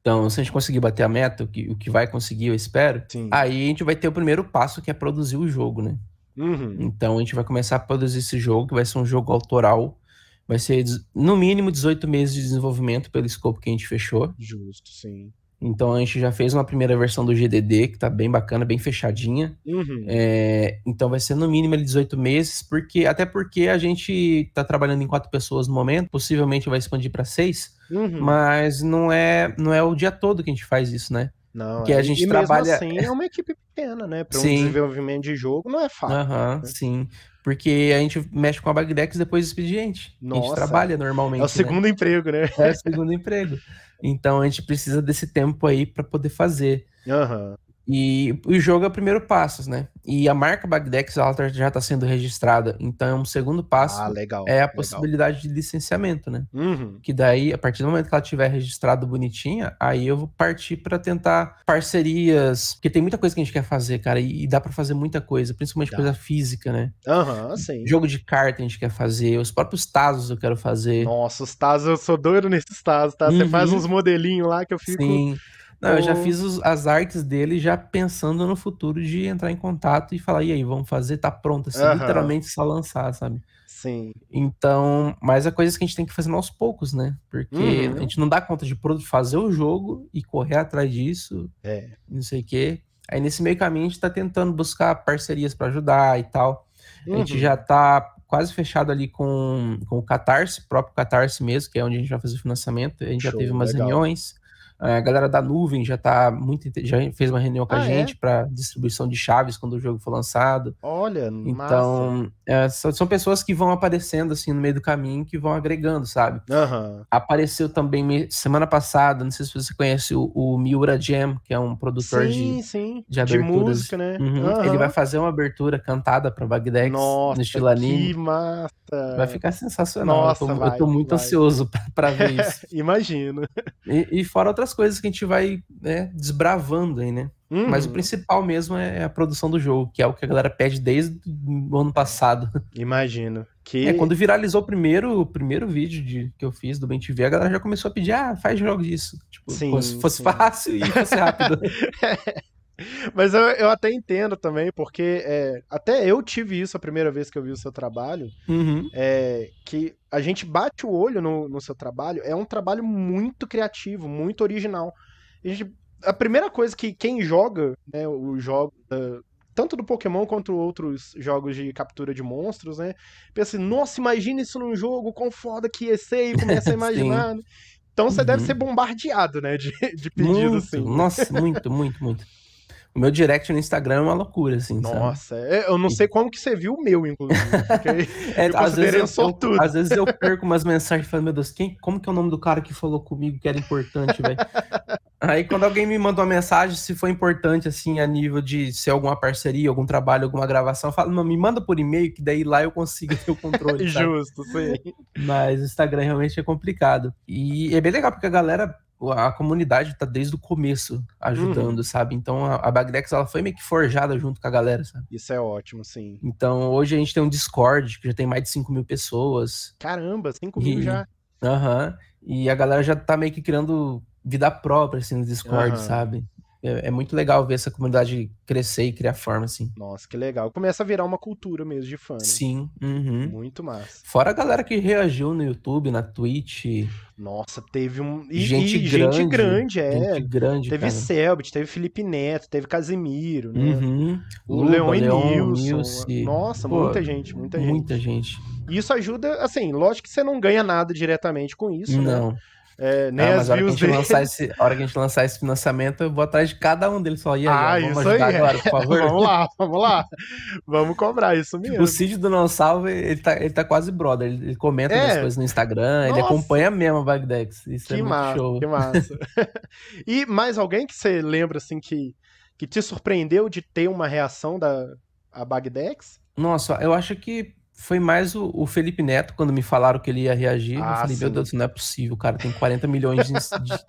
Então, se a gente conseguir bater a meta, o que, o que vai conseguir, eu espero, Sim. aí a gente vai ter o primeiro passo, que é produzir o jogo, né? Uhum. Então, a gente vai começar a produzir esse jogo, que vai ser um jogo autoral, vai ser, no mínimo, 18 meses de desenvolvimento pelo escopo que a gente fechou. Justo, sim. Então a gente já fez uma primeira versão do GDD, que tá bem bacana, bem fechadinha. Uhum. É, então vai ser no mínimo 18 meses, porque até porque a gente tá trabalhando em quatro pessoas no momento, possivelmente vai expandir para seis, uhum. mas não é, não é o dia todo que a gente faz isso, né? Não, porque a gente e trabalha. Assim, é uma equipe pequena, né? Para um desenvolvimento de jogo não é fácil. Uhum, né? Sim. Porque a gente mexe com a Bagdex depois do expediente. Nossa, a gente trabalha normalmente. É o segundo né? emprego, né? É o segundo emprego. Então a gente precisa desse tempo aí para poder fazer. Uhum. E o jogo é o primeiro passo, né? E a marca Bagdex ela tá, já está sendo registrada. Então, é um segundo passo ah, legal, é a legal. possibilidade de licenciamento, né? Uhum. Que daí, a partir do momento que ela tiver registrado bonitinha, aí eu vou partir para tentar parcerias. Porque tem muita coisa que a gente quer fazer, cara, e, dá para fazer muita coisa, principalmente coisa física, né? Aham, uhum, sim. Jogo de carta a gente quer fazer, os próprios Tazos eu quero fazer. Nossa, os Tazos, eu sou doido nesses Tazos, tá? Uhum. Você faz uns modelinhos lá que eu fico. Sim. Não, eu já fiz os, as artes dele já pensando no futuro de entrar em contato e falar, e aí, vamos fazer, tá pronto, assim, literalmente só lançar, sabe? Sim. Então, mas é coisas que a gente tem que fazer aos poucos, né? Porque uhum. a gente não dá conta de fazer o jogo e correr atrás disso, é. não sei o quê. Aí nesse meio caminho a gente tá tentando buscar parcerias para ajudar e tal. Uhum. A gente uhum. já tá quase fechado ali com, com o Catarse, próprio Catarse mesmo, que é onde a gente vai fazer o financiamento. A gente Show, já teve umas legal. reuniões. A galera da nuvem já tá muito já fez uma reunião com ah, a gente é? para distribuição de chaves quando o jogo for lançado. Olha, então é, são pessoas que vão aparecendo assim no meio do caminho que vão agregando, sabe? Uhum. Apareceu também semana passada, não sei se você conhece o, o Miura Jam, que é um produtor sim, de sim. de aberturas. De música, né? Uhum. Uhum. Ele vai fazer uma abertura cantada para Bagdex Nossa, no estilo anime. Que massa! Vai ficar sensacional. Nossa, eu tô, vai, eu tô muito vai. ansioso para ver isso. Imagino. E, e fora outras coisas que a gente vai né, desbravando aí, né? Uhum. Mas o principal mesmo é a produção do jogo, que é o que a galera pede desde o ano passado. Imagino. Que... É, quando viralizou o primeiro, o primeiro vídeo de, que eu fiz do Bem TV, a galera já começou a pedir, ah, faz jogo disso. Tipo, sim, como se fosse sim. fácil e fosse rápido. Mas eu, eu até entendo também, porque é, até eu tive isso a primeira vez que eu vi o seu trabalho, uhum. é, que a gente bate o olho no, no seu trabalho, é um trabalho muito criativo, muito original. A, gente, a primeira coisa que quem joga, né, o jogo, uh, tanto do Pokémon quanto outros jogos de captura de monstros, né, pensa assim, nossa, imagina isso num jogo, quão foda que ia ser, e começa a imaginar. né? Então você uhum. deve ser bombardeado, né, de, de pedidos assim. Nossa, muito, muito, muito. O meu direct no Instagram é uma loucura, assim. Nossa, é, eu não sei como que você viu o meu, inclusive. é, às, vezes eu, eu, às vezes eu perco umas mensagens falando, meu Deus, quem, como que é o nome do cara que falou comigo que era importante, velho? Aí quando alguém me manda uma mensagem, se for importante, assim, a nível de ser alguma parceria, algum trabalho, alguma gravação, eu falo, não, me manda por e-mail, que daí lá eu consigo ter o controle. Justo, sim. Mas o Instagram realmente é complicado. E é bem legal, porque a galera a comunidade tá desde o começo ajudando, uhum. sabe? Então a, a Bagdex ela foi meio que forjada junto com a galera, sabe? Isso é ótimo, sim. Então hoje a gente tem um Discord que já tem mais de 5 mil pessoas. Caramba, 5 mil já. Aham. Uhum, e a galera já tá meio que criando vida própria, assim, no Discord, uhum. sabe? É, é, muito legal ver essa comunidade crescer e criar forma, assim. Nossa, que legal. Começa a virar uma cultura mesmo de fã. Né? Sim. Uhum. Muito massa. Fora a galera que reagiu no YouTube, na Twitch. Nossa, teve um. E, gente, e grande, gente grande, é. Gente grande. Teve cara. Selbit, teve Felipe Neto, teve Casimiro, né? Uhum. O Leon e Nilson. Nilce. Nossa, Pô, muita gente, muita gente. Muita gente. E isso ajuda, assim, lógico que você não ganha nada diretamente com isso, Não. né? É, nem Ah, as mas a hora, que a, views gente dele. lançar esse, a hora que a gente lançar esse financiamento, eu vou atrás de cada um deles só. E aí, ó, Ah, vamos isso ajudar aí. agora, por favor? vamos lá, vamos lá. Vamos cobrar isso mesmo. Tipo, o Cid do Não Salve, ele tá, ele tá quase brother. Ele, ele comenta É. as coisas no Instagram, ele Nossa. acompanha mesmo a Bagdex. Isso é Que muito massa, show. que massa. e mais alguém que você lembra, assim, que, que te surpreendeu de ter uma reação da a Bagdex? Nossa, eu acho que foi mais o, o Felipe Neto, quando me falaram que ele ia reagir. eu Ah, falei, meu sim. Deus, não é possível, cara tem 40 milhões de, de-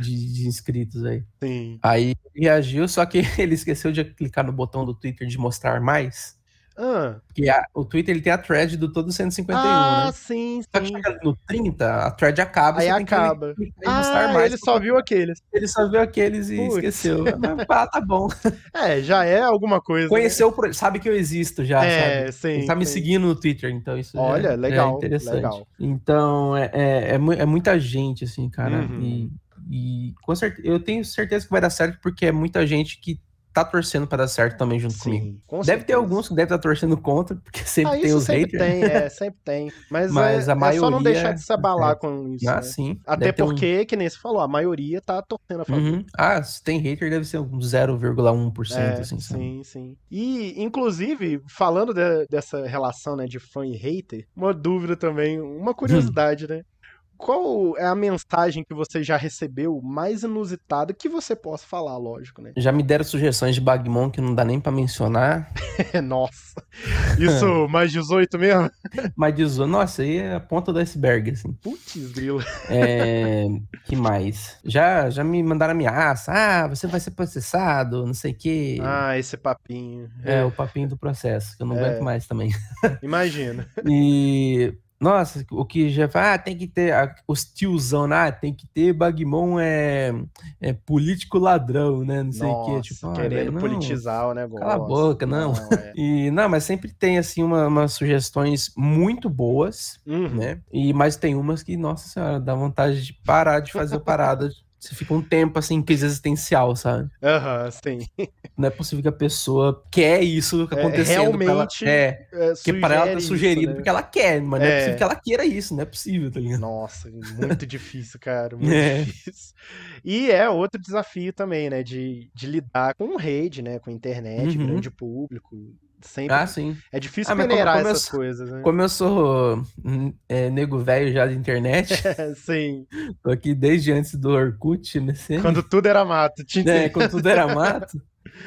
de- de inscritos aí. Sim. Aí reagiu, só que ele esqueceu de clicar no botão do Twitter de mostrar mais. Ah, Porque a- o Twitter ele tem a thread do todo 151, ah né? sim, Só que sim. chega no 30, a thread acaba, Aí que acaba. e mostrar Ah, mais. ele só viu aqueles. Ele só viu aqueles e Putz. esqueceu. Ah, tá bom. É, já é alguma coisa. né? Conheceu, pro- sabe que eu existo já, sabe? É, sim. Ele tá me sim. seguindo no Twitter, então isso já- Olha, já legal, é interessante. legal. Então, é, é, é é muita gente, assim, cara. Uhum. E, e com certeza, eu tenho certeza que vai dar certo, porque é muita gente que tá torcendo pra dar certo também junto comigo. Sim, com Deve ter alguns que devem estar torcendo contra, porque sempre Ah, tem os sempre haters. tem, é, sempre tem. Mas, Mas é, a é só não maioria- deixar de se abalar com isso. Ah, né? sim. Até ter um- porque, que nem você falou, a maioria tá torcendo a favor. Uhum. Ah, se tem hater, deve ser um 0,1%, É, assim, sabe? sim, sim. E, inclusive, falando de- dessa relação né, de fã e hater, uma dúvida também, uma curiosidade, né? Qual é a mensagem que você já recebeu mais inusitada que você possa falar, lógico, né? Já me deram sugestões de Bagmon que não dá nem para mencionar. Nossa. Isso mais 18 mesmo? mais 18. Nossa, aí é a ponta do iceberg, assim. Putz, grilo. É... que mais? Já, já me mandaram ameaça. Ah, você vai ser processado, não sei o quê. Ah, esse papinho. É, o papinho do processo, que eu não é. aguento mais também. Imagina. e nossa, o que já fala, ah, tem que ter os tiozão, ah, tem que ter Bagmon é, é político ladrão, né? Não sei o que. Tipo, ah, querendo não, politizar o negócio. Cala a boca, não. não é. e, não, mas sempre tem, assim, uma, umas sugestões muito boas, uhum. né? E, mas tem umas que, nossa senhora, dá vontade de parar de fazer parada você fica um tempo assim, crise existencial, sabe? Aham, uhum, sim. Não é possível que a pessoa quer isso é, acontecendo. É, realmente. Ela, é, é porque para ela tá sugerido, isso, né? porque ela quer, mas é. não é possível que ela queira isso, não é possível, tá ligado? Nossa, muito difícil, cara. Muito é. difícil. E é outro desafio também, né? De, de lidar com rede, né? Com internet, uhum. grande público Sempre. Ah, sim. É difícil ah, peneirar essas coisas, né? Como eu sou hum, é, nego velho já de internet. sim. Tô aqui desde antes do Orkut, né? Quando tudo era mato. Te é, quando tudo era mato.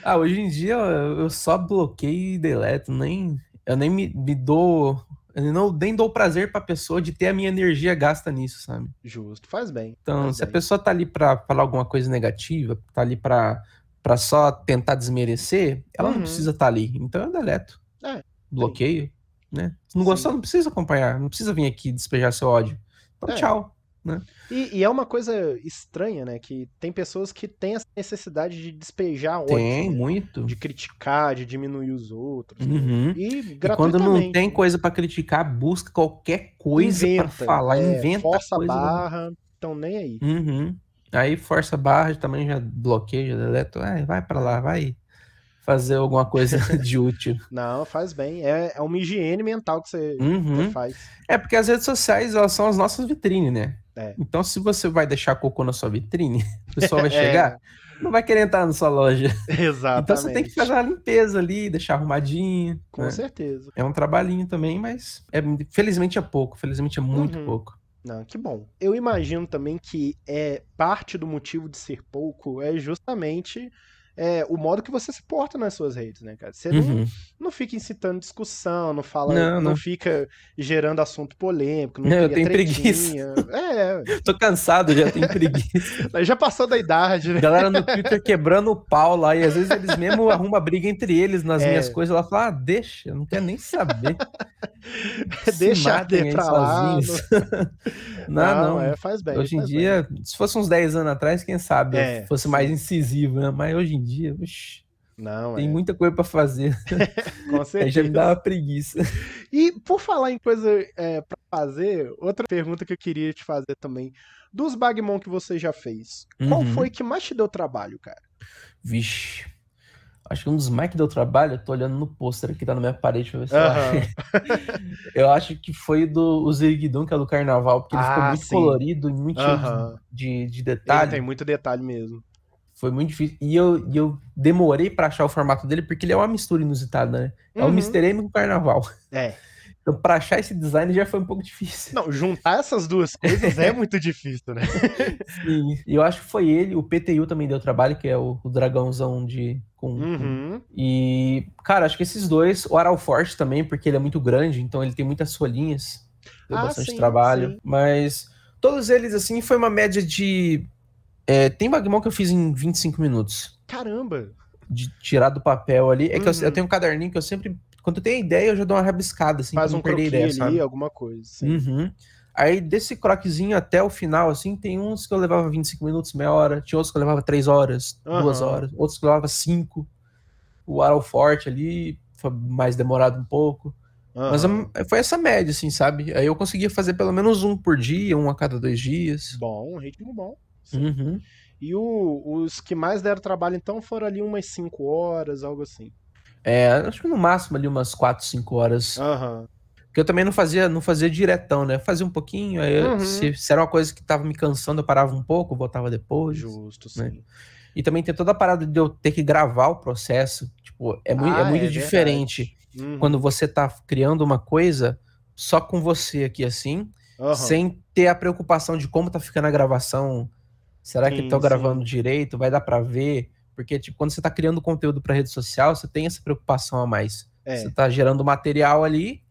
Ah, hoje em dia eu, eu só bloqueio e deleto. Nem, eu nem me, me dou. Eu não, nem dou prazer pra pessoa de ter a minha energia gasta nisso, sabe? Justo, faz bem. Então, faz se bem. a pessoa tá ali pra falar alguma coisa negativa, tá ali pra para só tentar desmerecer, ela uhum. não precisa estar tá ali. Então eu deleto. É, bloqueio, sim. né? Se não gostou, não precisa acompanhar, não precisa vir aqui despejar seu ódio. Então, é. tchau. Né? E, e, é uma coisa estranha, né? Que tem pessoas que têm essa necessidade de despejar ódio. Tem, né? muito. De criticar, de diminuir os outros. Né? Uhum. Né? E, e, quando não tem coisa para criticar, busca qualquer coisa para falar, é, inventa força coisa. barra, então nem aí. Uhum. Aí força barra também já bloqueia, já deleto. Ah, vai para lá, vai fazer alguma coisa de útil. Não, faz bem. É, é uma higiene mental que você, uhum. faz. É porque as redes sociais elas são as nossas vitrines, né? É. Então, se você vai deixar cocô na sua vitrine, o pessoal vai é. chegar, é. não vai querer entrar na sua loja. Exatamente. Então você tem que fazer a limpeza ali, deixar arrumadinho. Com né? certeza. É um trabalhinho também, mas é, felizmente é pouco, felizmente é muito uhum. pouco. Não, que bom. Eu imagino também que é parte do motivo de ser pouco é justamente é, o modo que você se porta nas suas redes, né, cara? Você uhum. Não, não fica incitando discussão, não fala, não, não. não fica gerando assunto polêmico, não, não eu tenho preguiça. É. Tô cansado, já tenho preguiça. já passou da idade, né? Galera no Twitter quebrando o pau lá, e às vezes eles mesmo arrumam briga entre eles nas é. minhas coisas. Ela fala, ah, deixa, eu não quero nem saber. deixa de pra lá. não, não. É, faz bem. Hoje faz em dia, bem. se fosse uns 10 anos atrás, quem sabe é, fosse sim. mais incisivo, né? Mas hoje em dia, uxi, não, tem é. muita coisa para fazer. Com certeza. Aí já me dá uma preguiça. E por falar em coisa é, para fazer, outra pergunta que eu queria te fazer também. Dos Bagmon que você já fez, uhum. qual foi que mais te deu trabalho, cara? Vixe. Acho que um dos mais que deu trabalho, eu tô olhando no pôster que tá na minha parede pra ver se uhum. eu acho que foi do o Ziriguidum, que é do carnaval, porque ele ah, ficou muito sim. colorido e muito uhum. de, de detalhe. Ele tem muito detalhe mesmo. Foi muito difícil. E eu, e eu demorei para achar o formato dele, porque ele é uma mistura inusitada, né? É uhum. o Mr. M com o carnaval. É. Então, pra achar esse design já foi um pouco difícil. Não, juntar essas duas coisas é muito difícil, né? Sim. E eu acho que foi ele, o PTU também deu trabalho, que é o, o dragãozão de. Com, uhum. com, E, cara, acho que esses dois, o Aral Forte também, porque ele é muito grande, então ele tem muitas folhinhas. Deu ah, bastante sim, trabalho. Sim. Mas todos eles, assim, foi uma média de. É, tem Bagmon que eu fiz em 25 minutos. Caramba! De tirar do papel ali. É uhum. que eu, eu uhum. tenho um caderninho que eu sempre quando eu tenho ideia, eu já dou uma rabiscada, assim, Faz um perder ideia, ali, sabe? alguma coisa. Uhum. Aí, desse croquezinho até o final, assim, tem uns que eu levava 25 minutos, meia hora, tinha outros que eu levava 3 horas, uhum. 2 horas, outros que eu levava 5. O Arrow Forte ali foi mais demorado um pouco. Uhum. Mas foi essa média, assim, sabe? Aí eu conseguia fazer pelo menos um por dia, um a cada dois dias. Bom, um ritmo bom. Uhum. E o, os que mais deram trabalho, então, foram ali umas 5 horas, algo assim. É, acho que no máximo ali umas 4, 5 horas. Uhum. Porque eu também não fazia, não fazia diretão, né? Fazia um pouquinho, aí uhum. se, se, era uma coisa que tava me cansando, eu parava um pouco, voltava depois. Justo, né? sim. E também tem toda a parada de eu ter que gravar o processo. Tipo, é, muito, é ah, é muito é diferente uhum. quando você tá criando uma coisa só com você aqui assim. uhum. sem ter a preocupação de como tá ficando a gravação. Será sim, que estão gravando direito? Vai dar para ver? Porque, tipo, quando você tá criando conteúdo para rede social, você tem essa preocupação a mais. É. Você tá gerando material ali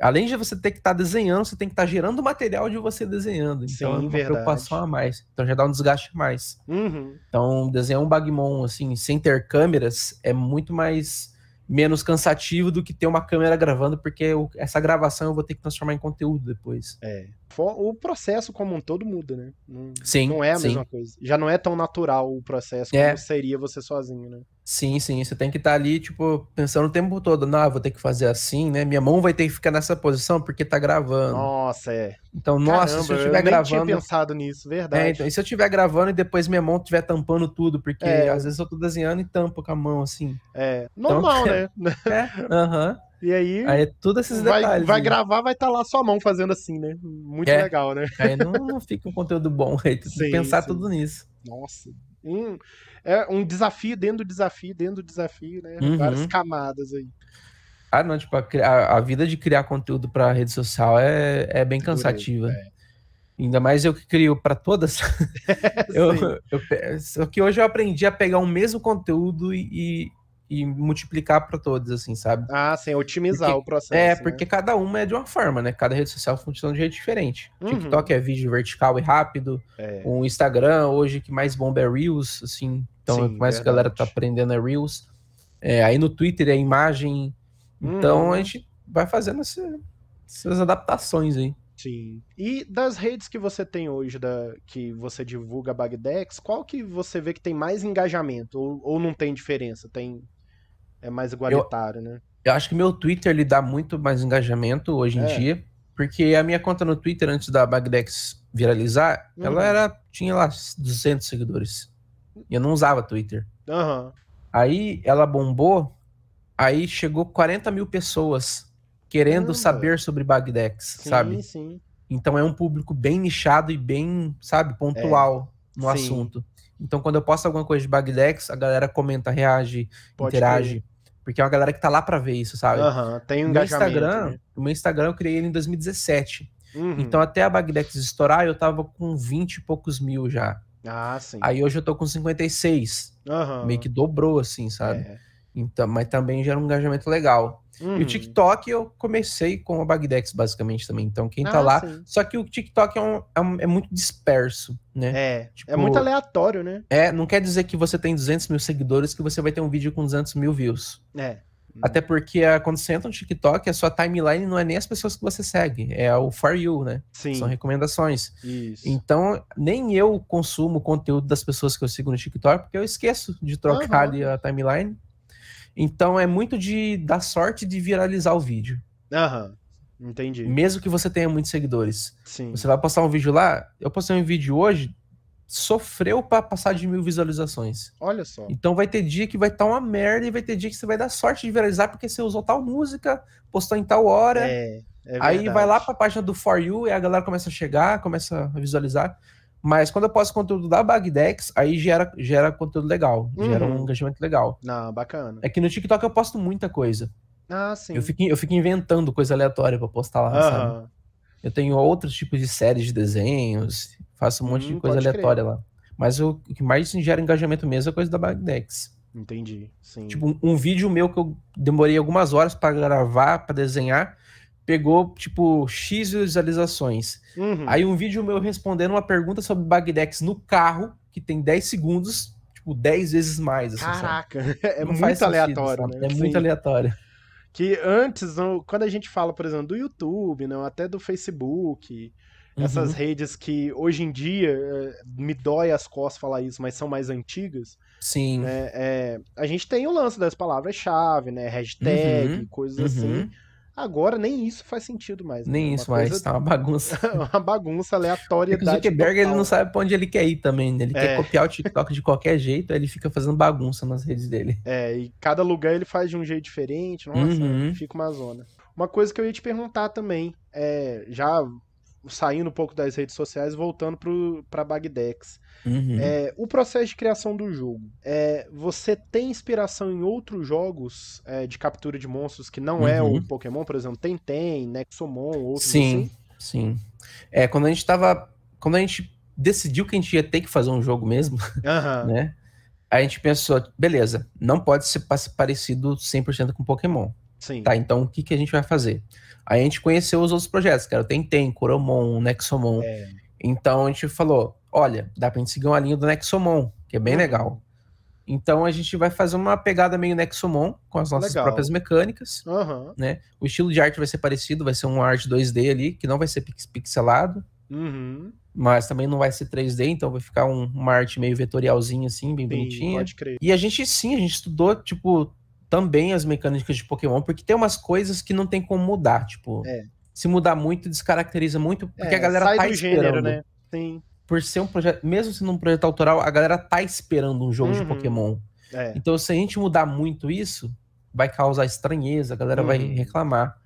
Além de você ter que estar tá desenhando, você tem que estar tá gerando material de você desenhando. Então Sim, é uma verdade. preocupação a mais. Então já dá um desgaste a mais. Uhum. Então, desenhar um Bagmon assim, sem ter câmeras, é muito mais menos cansativo do que ter uma câmera gravando, porque eu, essa gravação eu vou ter que transformar em conteúdo depois. É. O processo como um todo muda, né? Não, sim. Não é a sim. mesma coisa. Já não é tão natural o processo é. como seria você sozinho, né? Sim, sim. Você tem que estar tá ali, tipo, pensando o tempo todo, não, vou ter que fazer assim, né? Minha mão vai ter que ficar nessa posição porque tá gravando. Nossa, é. Então, nossa, Caramba, se eu estiver gravando. Eu tinha pensado nisso, verdade. É, então, e se eu estiver gravando e depois minha mão estiver tampando tudo, porque é. às vezes eu tô desenhando e tampo com a mão, assim. É, normal, então, né? É, aham. Uh -huh. E aí. Aí é tudo esses vai, detalhes. Vai gravar, vai estar tá lá sua mão fazendo assim, né? Muito é. legal, né? Aí não, não, fica um conteúdo bom. Aí tem que pensar sim. tudo nisso. Nossa. Um, é um desafio dentro do desafio, dentro do desafio, né? Uhum. Várias camadas aí. Ah, não, tipo, a, a vida de criar conteúdo para rede social é, é bem cansativa. É. Ainda mais eu que crio para todas. eu, eu, só que hoje eu aprendi a pegar o mesmo conteúdo e, e multiplicar para todos, assim, sabe? Ah, sim, otimizar porque, o processo. É, né? porque cada uma é de uma forma, né? Cada rede social funciona de jeito diferente. Uhum. TikTok é vídeo vertical e rápido. É. O Instagram, hoje, que mais bomba é Reels, assim. Então, sim, mais a galera tá aprendendo é Reels. É, aí no Twitter é imagem. Então, uhum. a gente vai fazendo essa, essas adaptações aí. Sim. E das redes que você tem hoje, da, que você divulga Bagdex, qual que você vê que tem mais engajamento? Ou, ou não tem diferença? Tem é mais igualitário, eu, né? Eu acho que meu Twitter ele dá muito mais engajamento hoje em é. dia, porque a minha conta no Twitter antes da Bagdex viralizar, uhum. ela era tinha lá 200 seguidores. E eu não usava Twitter. Uhum. Aí ela bombou, aí chegou 40 mil pessoas querendo saber sobre Bagdex, sim, sabe? Sim. Então é um público bem nichado e bem, sabe, pontual é. no sim. assunto. Então, quando eu posto alguma coisa de Bagdex, a galera comenta, reage, Pode interage. Porque é uma galera que tá lá pra ver isso, sabe? Uhum, tem um o meu Instagram, né? O meu Instagram eu criei ele em 2017. Uhum. Então, até a Bagdex estourar, eu tava com 20 e poucos mil já. Ah, sim. Aí hoje eu tô com 56. Uhum. Meio que dobrou, assim, sabe? É. Então, mas também gera um engajamento legal. Uhum. E o uhum. TikTok eu comecei com a Bagdex, basicamente, também. Então, quem tá ah, lá. Sim. Só que o TikTok é, um, é, um, é, muito disperso, né? É. Tipo, é muito aleatório, né? É, não quer dizer que você tem 200 mil seguidores que você vai ter um vídeo com 200 mil views. É. Até porque quando você entra no TikTok, a sua timeline não é nem as pessoas que você segue, é o For You, né? Sim. São recomendações. Isso. Então, nem eu consumo conteúdo das pessoas que eu sigo no TikTok, porque eu esqueço de trocar uhum. ali a timeline. Então é muito de dar sorte de viralizar o vídeo. Aham. Entendi. Mesmo que você tenha muitos seguidores. Sim. Você vai postar um vídeo lá. Eu postei um vídeo hoje, sofreu para passar de mil visualizações. Olha só. Então vai ter dia que vai estar tá uma merda e vai ter dia que você vai dar sorte de viralizar porque você usou tal música, postou em tal hora. É. é aí vai lá para a página do For You e a galera começa a chegar, começa a visualizar. Mas quando eu posto conteúdo da Bagdex, aí gera, gera conteúdo legal, uhum. gera um engajamento legal. Não, bacana. É que no TikTok eu posto muita coisa. Ah, sim. Eu fico, eu fico inventando coisa aleatória pra postar lá, uhum. sabe? Eu tenho outros tipos de séries de desenhos, faço um monte hum, de coisa aleatória crer. lá. Mas o, o, que mais gera engajamento mesmo é a coisa da Bagdex. Entendi, sim. Tipo, um, um vídeo meu que eu demorei algumas horas para gravar, para desenhar, pegou, tipo, X visualizações. Uhum. Aí um vídeo meu respondendo uma pergunta sobre Bagdex no carro, que tem 10 segundos, tipo, 10 vezes mais. Assim, Caraca, sabe? é Não muito aleatório, sentido, né? É Sim. muito aleatório. Que antes, quando a gente fala, por exemplo, do YouTube, não, até do Facebook, essas uhum. redes que hoje em dia eh, me dói as costas falar isso, mas são mais antigas. Sim. Né, é, a gente tem o lance das palavras-chave, né? Hashtag, uhum. coisas assim. Agora nem isso faz sentido mais. Né? Nem isso mais, coisa... tá uma bagunça. uma bagunça aleatória. O Zuckerberg ele não sabe pra onde ele quer ir também. Né? Ele é. quer copiar o TikTok de qualquer jeito, aí ele fica fazendo bagunça nas redes dele. É, e cada lugar ele faz de um jeito diferente, nossa, uhum. fica uma zona. Uma coisa que eu ia te perguntar também, é, já saindo um pouco das redes sociais, voltando para Bagdex. Uhum. É, o processo de criação do jogo. É, você tem inspiração em outros jogos é, de captura de monstros que não uhum. é o uhum. Pokémon, por exemplo, Tentem, Nexomon, outros Sim. assim? Sim. É, quando a gente tava. Quando a gente decidiu que a gente ia ter que fazer um jogo mesmo, uhum. né? A gente pensou, beleza, não pode ser parecido 100% com Pokémon. Sim. Tá, então o que, que a gente vai fazer? Aí a gente conheceu os outros projetos, que era o Tentem, Coromon, Nexomon. É. Então a gente falou, olha, dá pra gente seguir uma linha do Nexomon, que é bem uhum. legal. Então a gente vai fazer uma pegada meio Nexomon com as nossas Legal. próprias mecânicas, uhum. né? O estilo de arte vai ser parecido, vai ser um arte 2D ali, que não vai ser pixelado, uhum. mas também não vai ser 3D, então vai ficar um, uma arte meio vetorialzinha assim, bem sim, bonitinha. Pode crer. E a gente sim, a gente estudou tipo também as mecânicas de Pokémon, porque tem umas coisas que não tem como mudar, tipo, é. se mudar muito descaracteriza muito, porque é, a galera sai tá do esperando. gênero, né? Sim por ser um projeto, mesmo sendo um projeto autoral, a galera tá esperando um jogo uhum. de Pokémon. É. Então, se a gente mudar muito isso, vai causar estranheza, a galera uhum. vai reclamar.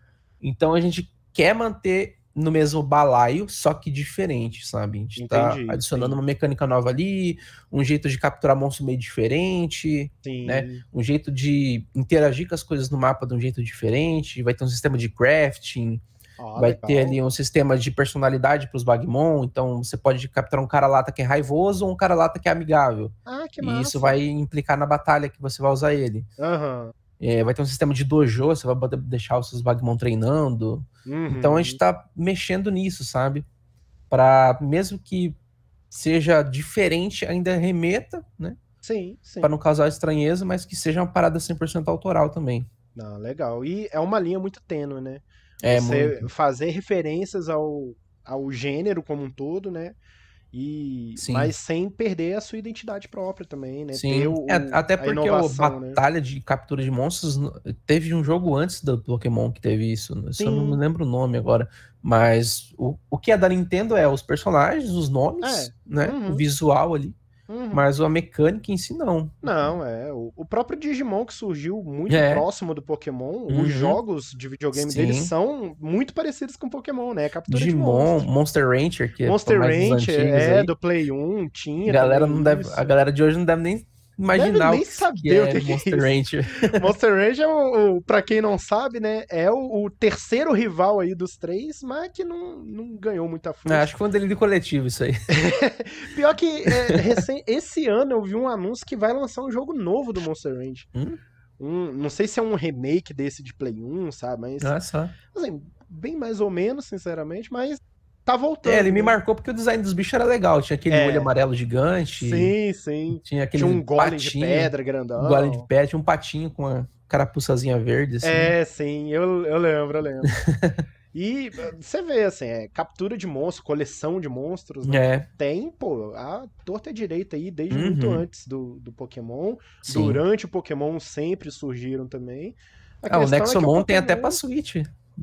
Então, a gente quer manter no mesmo balaio, só que diferente, sabe? A gente tá entendi, tá adicionando uma mecânica nova ali, um jeito de capturar monstro meio diferente, sim. né? Um jeito de interagir com as coisas no mapa de um jeito diferente, vai ter um sistema de crafting, vai legal. ter ali um sistema de personalidade para os Bagmon, então você pode capturar um cara lata que é raivoso ou um cara lata que é amigável. Ah, que massa. E isso vai implicar na batalha que você vai usar ele. Uhum. É, vai ter um sistema de dojo, você vai deixar os seus Bagmon treinando. Uhum. Então a gente tá mexendo nisso, sabe? Para mesmo que seja diferente, ainda remeta, né? Sim, sim. Para não causar estranheza, mas que seja uma parada 100% autoral também. Não, legal. E é uma linha muito tênue, né? É, você muito. fazer referências ao, ao gênero como um todo, né? E, Sim. mas sem perder a sua identidade própria também, né? Sim. O, é, até porque a, a né? batalha né? de captura de monstros teve um jogo antes do Pokémon que teve isso. Sim. Eu não me lembro o nome agora. Mas o, o que é da Nintendo é os personagens, os nomes, é. né? Uhum. O visual ali. Uhum. Mas a mecânica em si, não. Não, é. O, o próprio Digimon, que surgiu muito é. próximo do Pokémon, uhum. os jogos de videogame Sim. deles são muito parecidos com Pokémon, né? Captura Digimon, Monster Rancher, que é Monster Rancher, é, aí. do Play 1, tinha. Galera não deve, a galera de hoje não deve nem imaginar nem saber que é o que, que Monster é Rancher. Monster Rancher, o, o, pra quem não sabe, né, é o, o, terceiro rival aí dos três, mas que não, não ganhou muita força. É, acho que foi um delírio coletivo isso aí. Pior que é, recém, esse ano eu vi um anúncio que vai lançar um jogo novo do Monster Rancher. Hum? Um, não sei se é um remake desse de Play 1, sabe, mas... Nossa. Assim, bem mais ou menos, sinceramente, mas tá voltando. É, ele me marcou porque o design dos bichos era legal. Tinha aquele é. olho amarelo gigante. Sim, sim. Tinha aquele tinha um golem de pedra grandão. Um golem de pedra, tinha um patinho com uma carapuçazinha verde, assim. É, sim, eu, eu lembro, eu lembro. e você vê, assim, é, captura de monstros, coleção de monstros, né? É. Tem, pô, a torta é direita aí desde uhum. muito antes do, do Pokémon. Sim. Durante o Pokémon sempre surgiram também. A ah, o Nexomon é Pokémon... tem até pra Switch.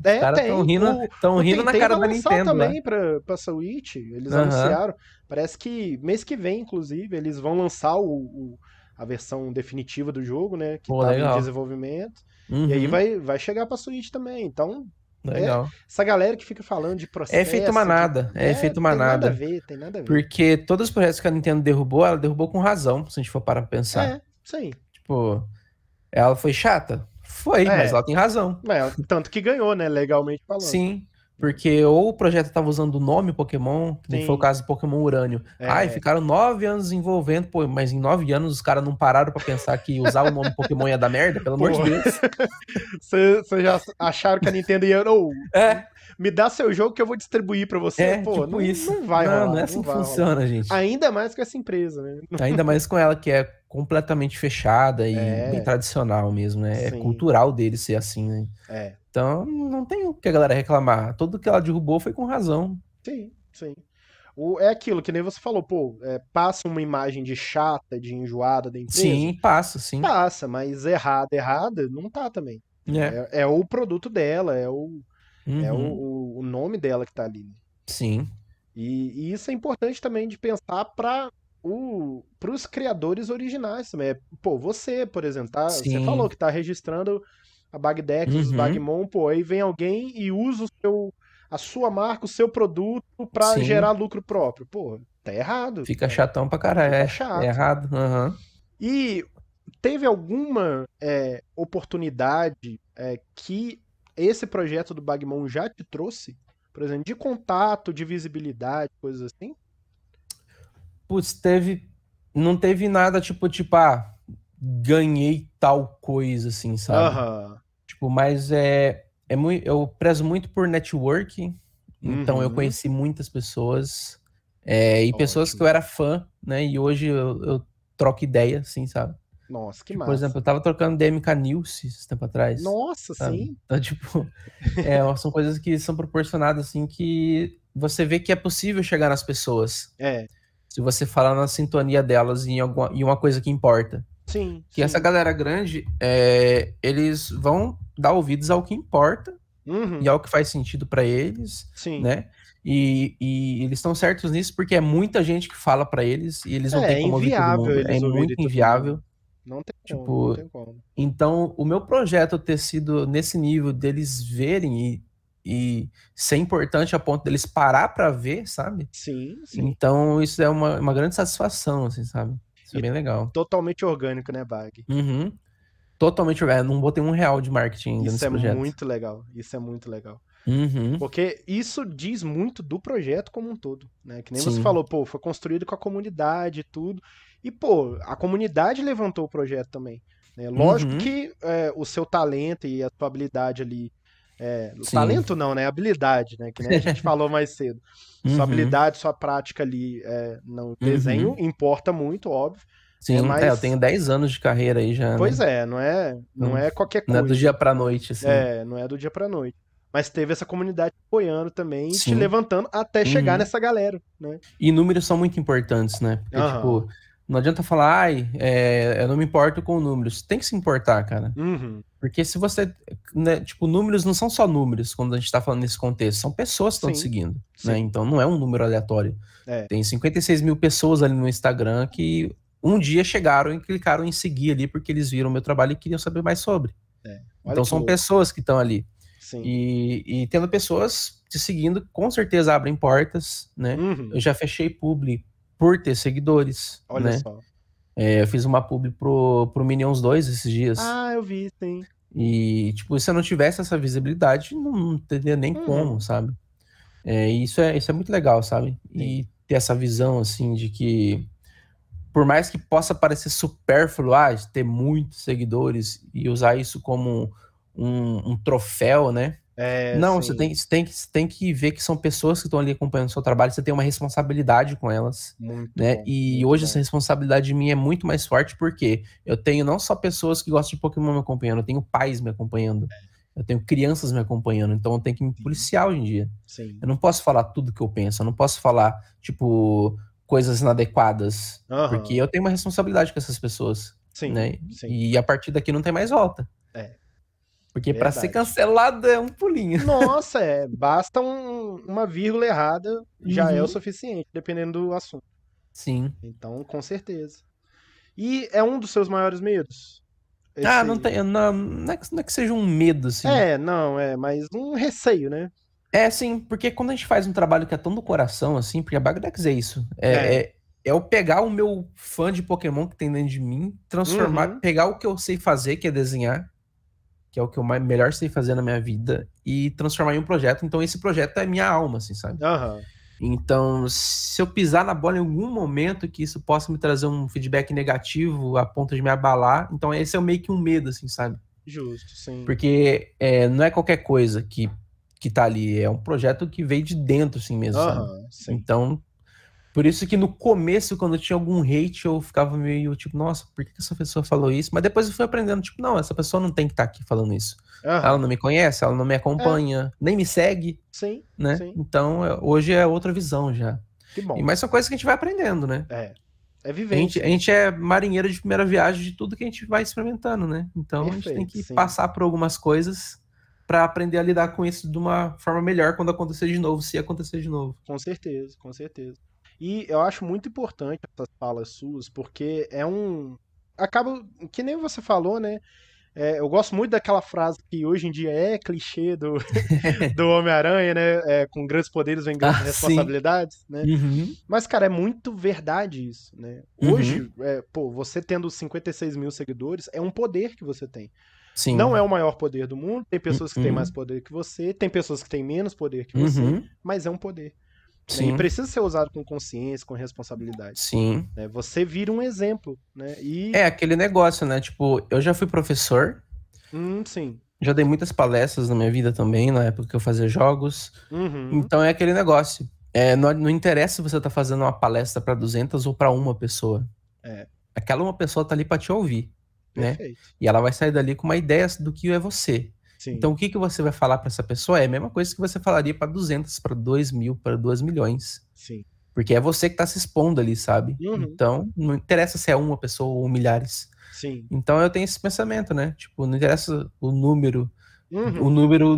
É, Os caras estão rindo, tão rindo na cara da Nintendo. também né? pra, pra Switch. Eles uhum. anunciaram. Parece que mês que vem, inclusive, eles vão lançar o, o a versão definitiva do jogo, né? Que Pô, tá legal. em desenvolvimento. Uhum. E aí uhum. vai, vai chegar pra Switch também. Então, Legal. É, essa galera que fica falando de processo. É feito manada. De... É, é feito manada. Tem nada a ver, tem nada a ver. Porque todos os projetos que a Nintendo derrubou, ela derrubou com razão, se a gente for parar pra pensar. É, isso aí. Tipo, ela foi chata? Foi, é. mas ela tem razão. É, tanto que ganhou, né, legalmente falando. Sim, porque ou o projeto estava usando o nome Pokémon, que foi o caso do Pokémon Urânio. É. Ai, ficaram nove anos desenvolvendo, pô, mas em nove anos os caras não pararam para pensar que usar o nome Pokémon ia dar merda, pelo amor de Deus. Vocês já acharam que a Nintendo ia. Oh, é. Me dá seu jogo que eu vou distribuir para você. É, pô, tipo não, isso. não vai não, rolar. Não é assim que funciona, rolar. gente. Ainda mais com essa empresa, né? Ainda mais com ela, que é completamente fechada e é. bem tradicional mesmo, né? É Sim. É cultural dele ser assim, né? É. Então, não tem o que a galera reclamar. Tudo que ela derrubou foi com razão. Sim, sim. O, é aquilo que nem você falou, pô, é, passa uma imagem de chata, de enjoada da empresa. Sim, passa, sim. Passa, mas errada, errada, não tá também. É, é, é o produto dela, é o, uhum. é o, o, nome dela que tá ali. Sim. E, e isso é importante também de pensar para os criadores originais também. É, pô, você, por exemplo, tá, você falou que tá registrando a Bagdex, uhum. os Bagmon, pô, aí vem alguém e usa o seu, a sua marca, o seu produto para gerar lucro próprio. Pô, tá errado. Fica é, chatão pra caralho. Fica é, chato. É errado. Uhum. E teve alguma é, oportunidade é, que esse projeto do Bagmon já te trouxe? Por exemplo, de contato, de visibilidade, coisas assim? Putz, teve. Não teve nada tipo, tipo, ah, ganhei tal coisa, assim, sabe? Uhum. Tipo, mas é. é muito, eu prezo muito por networking. Então uhum. eu conheci muitas pessoas. É, e Ótimo. pessoas que eu era fã, né? E hoje eu, eu troco ideia, assim, sabe? Nossa, que tipo, massa. Por exemplo, eu tava trocando DMK News esse tempo atrás. Nossa, sabe? sim. Então, tipo, é, são coisas que são proporcionadas, assim, que você vê que é possível chegar nas pessoas. É. Se você falar na sintonia delas em, alguma, em uma coisa que importa. Sim. Que sim. essa galera grande, é, eles vão dar ouvidos ao que importa uhum. e ao que faz sentido para eles. Sim. Né? E, e eles estão certos nisso porque é muita gente que fala para eles e eles não é, têm como ouvir todo mundo. É muito inviável. Não tem tipo, como, não tem como. Então, o meu projeto ter sido nesse nível deles verem e, e ser importante a ponto deles parar para ver, sabe? Sim, sim. Então, isso é uma, uma grande satisfação, assim, sabe? Isso é bem legal. Totalmente orgânico, né, Bag? Uhum. Totalmente orgânico. Não botei um real de marketing ainda isso nesse é projeto. Isso é muito legal. Isso é muito legal. Uhum. Porque isso diz muito do projeto como um todo, né? Que nem Sim. você falou, pô, foi construído com a comunidade e tudo. E, pô, a comunidade levantou o projeto também. Né? Lógico uhum. que é, o seu talento e a sua habilidade ali. É, talento não, né? Habilidade, né? Que nem a gente falou mais cedo. Uhum. Sua habilidade, sua prática ali é, no desenho uhum. importa muito, óbvio. Sim, é, mas... é, eu tenho 10 anos de carreira aí já. Né? Pois é, não é, não é qualquer coisa. Não é do dia pra noite, assim. É, não é do dia pra noite. Mas teve essa comunidade apoiando também e te levantando até chegar uhum. nessa galera, né? E números são muito importantes, né? Porque, uhum. tipo, não adianta falar, ai, é, eu não me importo com números. Tem que se importar, cara. Uhum. Porque se você. Né, tipo, números não são só números quando a gente tá falando nesse contexto, são pessoas que estão te seguindo. Né? Então não é um número aleatório. É. Tem 56 mil pessoas ali no Instagram que um dia chegaram e clicaram em seguir ali porque eles viram meu trabalho e queriam saber mais sobre. É. Então são louco. pessoas que estão ali. E, e tendo pessoas te seguindo, com certeza abrem portas, né? Uhum. Eu já fechei publi por ter seguidores. Olha né? só. É, eu fiz uma publi pro, pro Minions 2 esses dias. Ah, eu vi, sim. E, tipo, se eu não tivesse essa visibilidade, não, não teria nem uhum. como, sabe? É, isso, é, isso é muito legal, sabe? E ter essa visão, assim, de que por mais que possa parecer supérfluo, ah, ter muitos seguidores e usar isso como um, um troféu, né? É, não, você tem, você, tem que, você tem que ver que são pessoas que estão ali acompanhando o seu trabalho, você tem uma responsabilidade com elas. Muito né? Bom, e hoje bom. essa responsabilidade minha é muito mais forte porque eu tenho não só pessoas que gostam de Pokémon me acompanhando, eu tenho pais me acompanhando. Eu tenho crianças me acompanhando, então eu tenho que me policiar hoje em dia. Sim. Eu não posso falar tudo que eu penso, eu não posso falar, tipo, coisas inadequadas, uhum. porque eu tenho uma responsabilidade com essas pessoas. Sim, né? sim. E a partir daqui não tem mais volta. É. Porque para ser cancelado é um pulinho. Nossa, é. Basta um, uma vírgula errada, já uhum. é o uhum. suficiente, dependendo do assunto. Sim. Então, com certeza. E é um dos seus maiores medos? Esse... Ah, não tem. Não, não, é que, não é que seja um medo, assim. É, não, é, mas um receio, né? É, sim, porque quando a gente faz um trabalho que é tão do coração, assim, porque a Bagdex é isso. É, é. é, é eu pegar o meu fã de Pokémon que tem dentro de mim, transformar, uhum. pegar o que eu sei fazer, que é desenhar, que é o que eu mais, melhor sei fazer na minha vida, e transformar em um projeto. Então, esse projeto é minha alma, assim, sabe? Uhum. Então, se eu pisar na bola em algum momento que isso possa me trazer um feedback negativo a ponto de me abalar, então esse é meio que um medo, assim, sabe? Justo, sim. Porque é, não é qualquer coisa que, que tá ali, é um projeto que veio de dentro, assim mesmo, uhum. Então, por isso que no começo, quando tinha algum hate, eu ficava meio tipo, nossa, por que essa pessoa falou isso? Mas depois eu fui aprendendo, tipo, não, essa pessoa não tem que estar tá aqui falando isso. Uhum. Ela não me conhece, ela não me acompanha, é. nem me segue. Sim. Né? Sim. Então, é, hoje é outra visão já. Que bom. E, mas são coisas que a gente vai aprendendo, né? É. É vivente. A gente, a gente é marinheiro de primeira viagem de tudo que a gente vai experimentando, né? Então Perfeito, a gente tem que sim. passar por algumas coisas para aprender a lidar com isso de uma forma melhor quando acontecer de novo, se acontecer de novo. Com certeza, com certeza. E eu acho muito importante essas falas suas, porque é um. Acaba. Que nem você falou, né? É, eu gosto muito daquela frase que hoje em dia é clichê do, do Homem-Aranha, né? É, com grandes poderes vem grandes ah, responsabilidades, sim. né? Uhum. Mas, cara, é muito verdade isso, né? Hoje, uhum. é, pô, você tendo 56 mil seguidores é um poder que você tem. Sim. Não é o maior poder do mundo, tem pessoas que uhum. têm mais poder que você, tem pessoas que têm menos poder que você, uhum. mas é um poder. Né? Sim. E precisa ser usado com consciência, com responsabilidade. Sim. Né? Você vira um exemplo, né? E... É aquele negócio, né? Tipo, eu já fui professor. Hum, sim. Já dei muitas palestras na minha vida também, na época que eu fazia jogos. Uhum. Então é aquele negócio. É, não, não interessa se você tá fazendo uma palestra para 200 ou para uma pessoa. É. Aquela uma pessoa tá ali para te ouvir? Perfeito. né? E ela vai sair dali com uma ideia do que é você. Sim. Então o que, que você vai falar para essa pessoa é a mesma coisa que você falaria para 200, para 2 mil, para 2 milhões. Sim. Porque é você que tá se expondo ali, sabe? Uhum. Então não interessa se é uma pessoa ou milhares. Sim. Então eu tenho esse pensamento, né? Tipo, não interessa o número, uhum. o número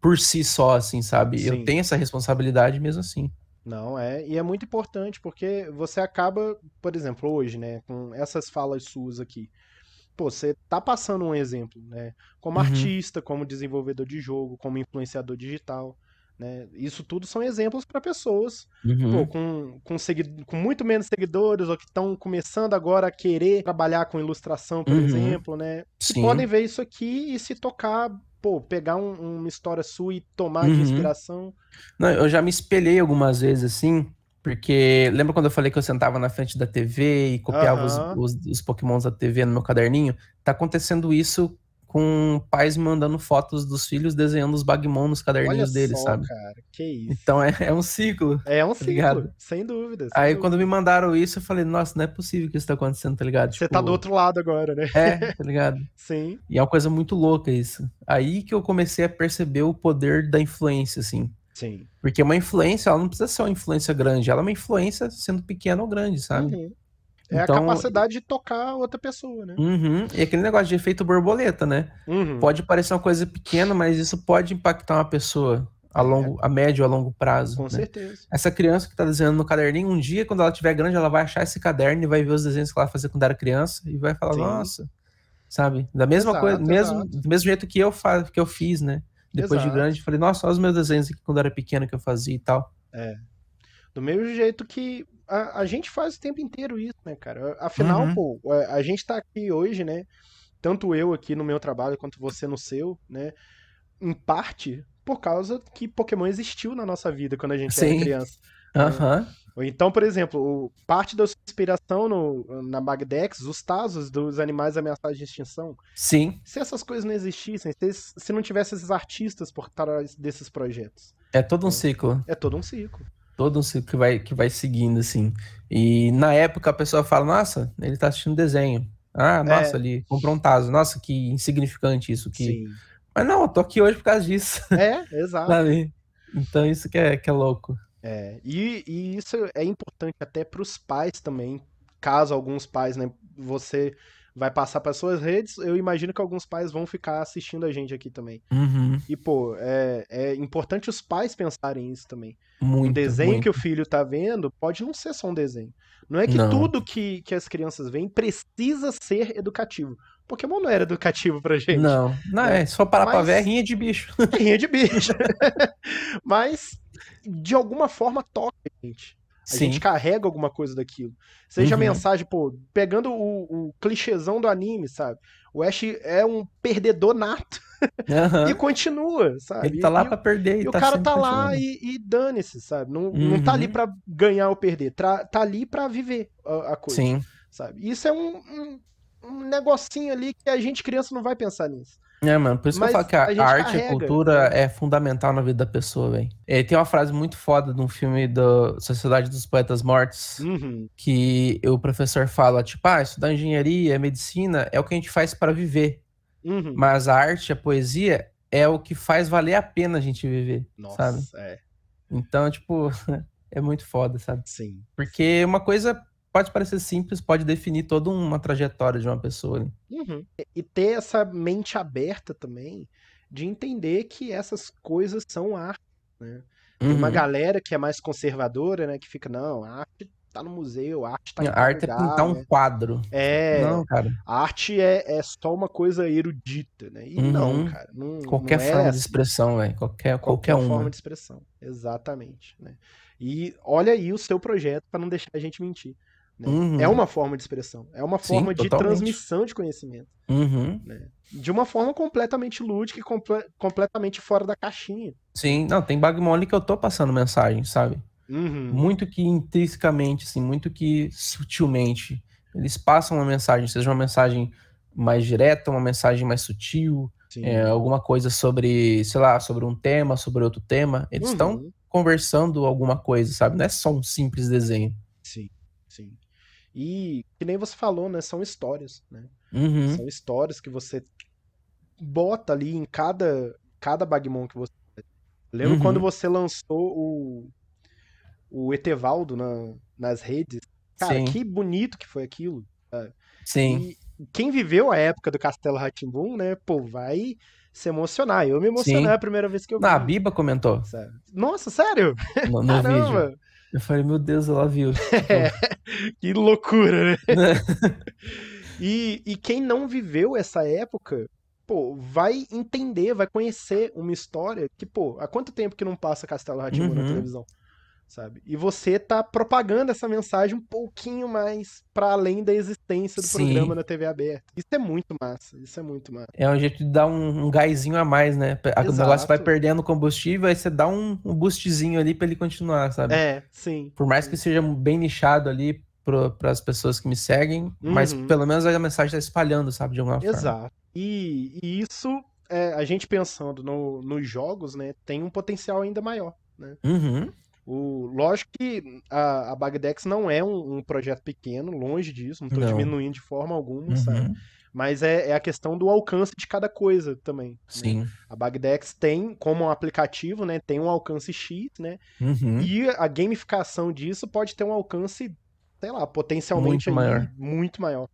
por si só, assim, sabe? Sim. Eu tenho essa responsabilidade mesmo assim. Não, é, e é muito importante, porque você acaba, por exemplo, hoje, né, com essas falas suas aqui, pô, você tá passando um exemplo, né, como uhum. artista, como desenvolvedor de jogo, como influenciador digital, né, isso tudo são exemplos para pessoas, uhum. pô, com, com, com muito menos seguidores, ou que estão começando agora a querer trabalhar com ilustração, por uhum. exemplo, né, que podem ver isso aqui e se tocar pô, pegar um, uma história sua e tomar uhum. de inspiração. Não, eu já me espelhei algumas vezes assim, porque lembra quando eu falei que eu sentava na frente da TV e copiava uhum. os, os, os pokémons da TV no meu caderninho? Tá acontecendo isso com pais mandando fotos dos filhos desenhando os Bagmon nos caderninhos deles, sabe? Cara, que isso. Então é, é um ciclo. É um tá ciclo, ligado? sem dúvida. Sem Aí dúvida. quando me mandaram isso, eu falei, nossa, não é possível que isso tá acontecendo, tá ligado? Você tipo, tá do outro lado agora, né? É, tá ligado? Sim. E é uma coisa muito louca isso. Aí que eu comecei a perceber o poder da influência, assim. Sim. Porque uma influência, ela não precisa ser uma influência grande, ela é uma influência sendo pequena ou grande, sabe? Uhum. É então, a capacidade de tocar outra pessoa, né? Uhum. E aquele negócio de efeito borboleta, né? Uhum. Pode parecer uma coisa pequena, mas isso pode impactar uma pessoa a longo, é. a médio a longo prazo. Com né? certeza. Essa criança que está desenhando no caderninho, um dia, quando ela tiver grande, ela vai achar esse caderno e vai ver os desenhos que ela fazia quando era criança e vai falar, Sim. nossa, sabe? Da mesma exato, coisa, mesmo, do mesmo jeito que eu, fa que eu fiz, né? Depois exato. de grande, falei, nossa, olha os meus desenhos aqui quando era pequeno que eu fazia e tal. É. Do mesmo jeito que a, a gente faz o tempo inteiro isso, né, cara? Afinal, uhum. pô, a, a gente tá aqui hoje, né? Tanto eu aqui no meu trabalho quanto você no seu, né? Em parte por causa que Pokémon existiu na nossa vida quando a gente Sim. era criança. Uhum. Então, por exemplo, parte da sua inspiração no, na Magdex, os Tazos dos animais ameaçados de extinção. Sim. Se essas coisas não existissem, se, se não tivesse esses artistas por trás desses projetos. É todo um ciclo. É todo um ciclo todo um ciclo que vai, que vai seguindo, assim. E na época a pessoa fala, nossa, ele tá assistindo desenho. Ah, nossa, é. ali, comprou um taso. Nossa, que insignificante isso. Que... Sim. Mas não, eu tô aqui hoje por causa disso. É, exato. então isso que é, que é louco. É, e, e isso é importante até para os pais também, caso alguns pais, né, você vai passar para suas redes, eu imagino que alguns pais vão ficar assistindo a gente aqui também. Uhum. E, pô, é, é importante os pais pensarem isso também. Muito, o desenho muito. que o filho tá vendo pode não ser só um desenho. Não é que não. tudo que, que as crianças veem precisa ser educativo. Pokémon não era educativo pra gente. Não, não é. é. Se for parar Mas... pra ver, é rinha de bicho. rinha de bicho. Mas, de alguma forma, toca a gente. A Sim. gente carrega alguma coisa daquilo. Seja uhum. mensagem, pô, pegando o, o clichêzão do anime, sabe? O Ash é um perdedor nato. Uhum. e continua, sabe? Ele tá lá e, pra perder. E, e o tá cara tá lá e, e dane-se, sabe? Não, uhum. não tá ali uhum. pra ganhar ou perder. Tá, tá ali pra viver a, a coisa. Sim. Sabe? Isso é um, um, um negocinho ali que a gente, criança, não vai pensar nisso. É, mano, por isso Mas que eu falo que a, a arte carrega, e a cultura né? é fundamental na vida da pessoa, velho. Tem uma frase muito foda de um filme da Sociedade dos Poetas Mortos, uhum. que o professor fala, tipo, ah, estudar engenharia, medicina é o que a gente faz para viver. Uhum. Mas a arte, a poesia é o que faz valer a pena a gente viver, Nossa, sabe? É. Então, tipo, é muito foda, sabe? Sim. Porque uma coisa pode parecer simples, pode definir toda uma trajetória de uma pessoa. Né? Uhum. E ter essa mente aberta também de entender que essas coisas são arte, né? Tem uhum. uma galera que é mais conservadora, né? Que fica, não, a arte tá no museu, a arte tá em A arte lugar, é pintar um né? quadro. É. Não, cara. A arte é, é só uma coisa erudita, né? E uhum. não, cara. Não, qualquer não é forma assim. de expressão, velho. Qualquer, qualquer, qualquer uma. forma de expressão. Exatamente. Né? E olha aí o seu projeto para não deixar a gente mentir. Né? Uhum. É uma forma de expressão, é uma forma Sim, de transmissão de conhecimento. Uhum. Né? De uma forma completamente lúdica e comple completamente fora da caixinha. Sim, não, tem Bagmon que eu tô passando mensagem, sabe? Uhum. Muito que intrinsecamente, assim, muito que sutilmente. Eles passam uma mensagem, seja uma mensagem mais direta, uma mensagem mais sutil, é, alguma coisa sobre, sei lá, sobre um tema, sobre outro tema. Eles estão uhum. conversando alguma coisa, sabe? Não é só um simples desenho. E que nem você falou, né? São histórias, né? Uhum. São histórias que você bota ali em cada, cada Bagmon que você. Lembro uhum. quando você lançou o, o Etevaldo na, nas redes. Cara, Sim. que bonito que foi aquilo. Sabe? Sim. E quem viveu a época do Castelo Ratimbum, né, pô, vai se emocionar. Eu me emocionei Sim. a primeira vez que eu vi. Na a Biba comentou. Nossa, sério? No, no Caramba. Vídeo. Eu falei, meu Deus, ela viu. É, que loucura, né? e, e quem não viveu essa época, pô, vai entender, vai conhecer uma história que, pô, há quanto tempo que não passa Castelo Ratimbum uhum. na televisão? Sabe? E você tá propagando essa mensagem um pouquinho mais para além da existência do Sim. programa na TV aberta. Isso é muito massa, isso é muito massa. É um jeito de dar um, um gásinho a mais, né? O negócio vai perdendo combustível, aí você dá um, um boostzinho ali para ele continuar, sabe? É, sim. Por mais que seja bem nichado ali para as pessoas que me seguem, uhum. mas pelo menos a mensagem tá espalhando, sabe, de alguma forma. Exato. E, e isso, é, a gente pensando no, nos jogos, né, tem um potencial ainda maior, né? Uhum. O, lógico que a, a Bagdex não é um, um, projeto pequeno, longe disso, não estou diminuindo de forma alguma, uhum. sabe? Mas é, é, a questão do alcance de cada coisa também. Né? Sim. Né? A Bagdex tem, como um aplicativo, né, tem um alcance X, né? Uhum. E a gamificação disso pode ter um alcance, sei lá, potencialmente muito maior. Muito maior?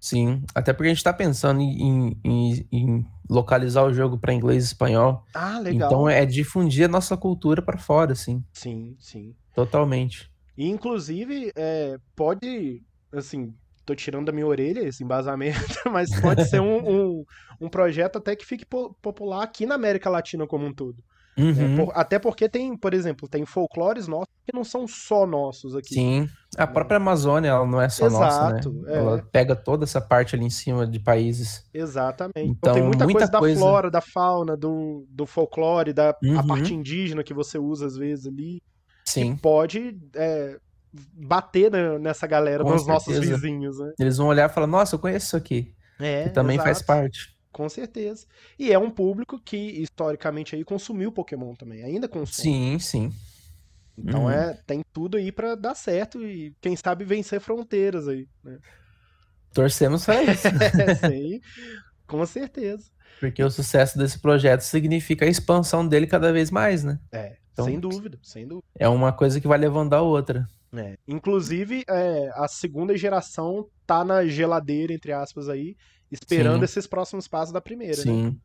Sim, até porque a gente está pensando em, em, em, localizar o jogo para inglês e espanhol. Ah, legal. Então é difundir a nossa cultura para fora, assim. Sim, sim. Totalmente. E inclusive, é, pode, assim, tô tirando da minha orelha esse embasamento, mas pode ser um, um, um, projeto até que fique popular aqui na América Latina como um todo. Uhum. É, por, até porque tem, por exemplo, tem folclores nossos que não são só nossos aqui. Sim. A própria Amazônia, ela não é só Exato, nossa, né? É. Ela pega toda essa parte ali em cima de países. Exatamente. Então, então tem muita, muita coisa, coisa, da flora, da fauna, do, do folclore, da uhum. a parte indígena que você usa às vezes ali. Sim. Que pode é, bater nessa galera, Com nos certeza. nossos vizinhos, né? Eles vão olhar e falar, nossa, eu conheço isso aqui. É, que também exato. faz parte. Com certeza. E é um público que, historicamente, aí consumiu Pokémon também. Ainda consome. Sim, sim. Então uhum. é, tem tudo aí para dar certo e, quem sabe, vencer fronteiras aí. Né? Torcemos para isso. é, sim, com certeza. Porque o sucesso desse projeto significa a expansão dele cada vez mais, né? É, então, sem dúvida, sem dúvida. É uma coisa que vai levando a outra. É. Inclusive, é, a segunda geração tá na geladeira, entre aspas, aí, esperando Sim. esses próximos passos da primeira. Né? Sim. Né?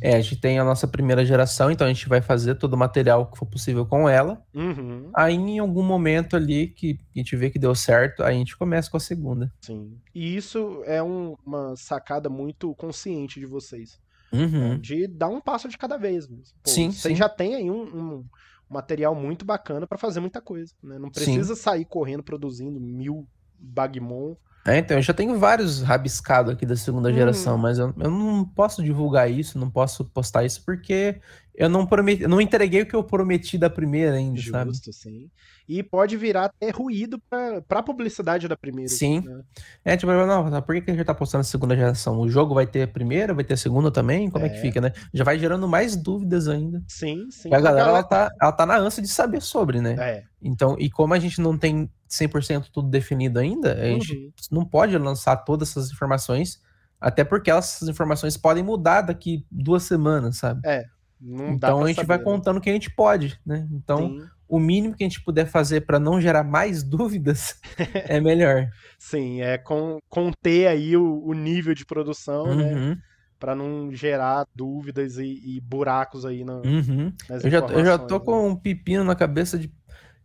É, a gente tem a nossa primeira geração, então a gente vai fazer todo o material que for possível com ela. Uhum. Aí, em algum momento ali que a gente vê que deu certo, aí a gente começa com a segunda. Sim. E isso é um, uma sacada muito consciente de vocês. Uhum. Né? De dar um passo de cada vez. Pô, sim. Vocês já tem aí um, um material muito bacana para fazer muita coisa. Né? Não precisa sim. sair correndo produzindo mil Bagmon é, então, eu já tenho vários rabiscados aqui da segunda hum. geração, mas eu, eu não posso divulgar isso, não posso postar isso, porque eu não prometi, não entreguei o que eu prometi da primeira ainda, Justo, sabe? Justo, sim. E pode virar até ruído pra, pra publicidade da primeira. Sim. Né? É, tipo, não, por que a gente tá postando a segunda geração? O jogo vai ter a primeira, vai ter a segunda também? Como é, é que fica, né? Já vai gerando mais dúvidas ainda. Sim, sim. E a galera, ela tá, ela tá na ânsia de saber sobre, né? É. Então, e como a gente não tem 100% tudo definido ainda, a gente uhum. não pode lançar todas essas informações, até porque essas informações podem mudar daqui duas semanas, sabe? É. então a gente saber, vai né? contando o que a gente pode, né? Então, Sim. o mínimo que a gente puder fazer para não gerar mais dúvidas é melhor. Sim, é com, conter aí o, o nível de produção, né? uhum. né? Para não gerar dúvidas e, e buracos aí na, uhum. eu, já, eu já tô né? com um pepino na cabeça de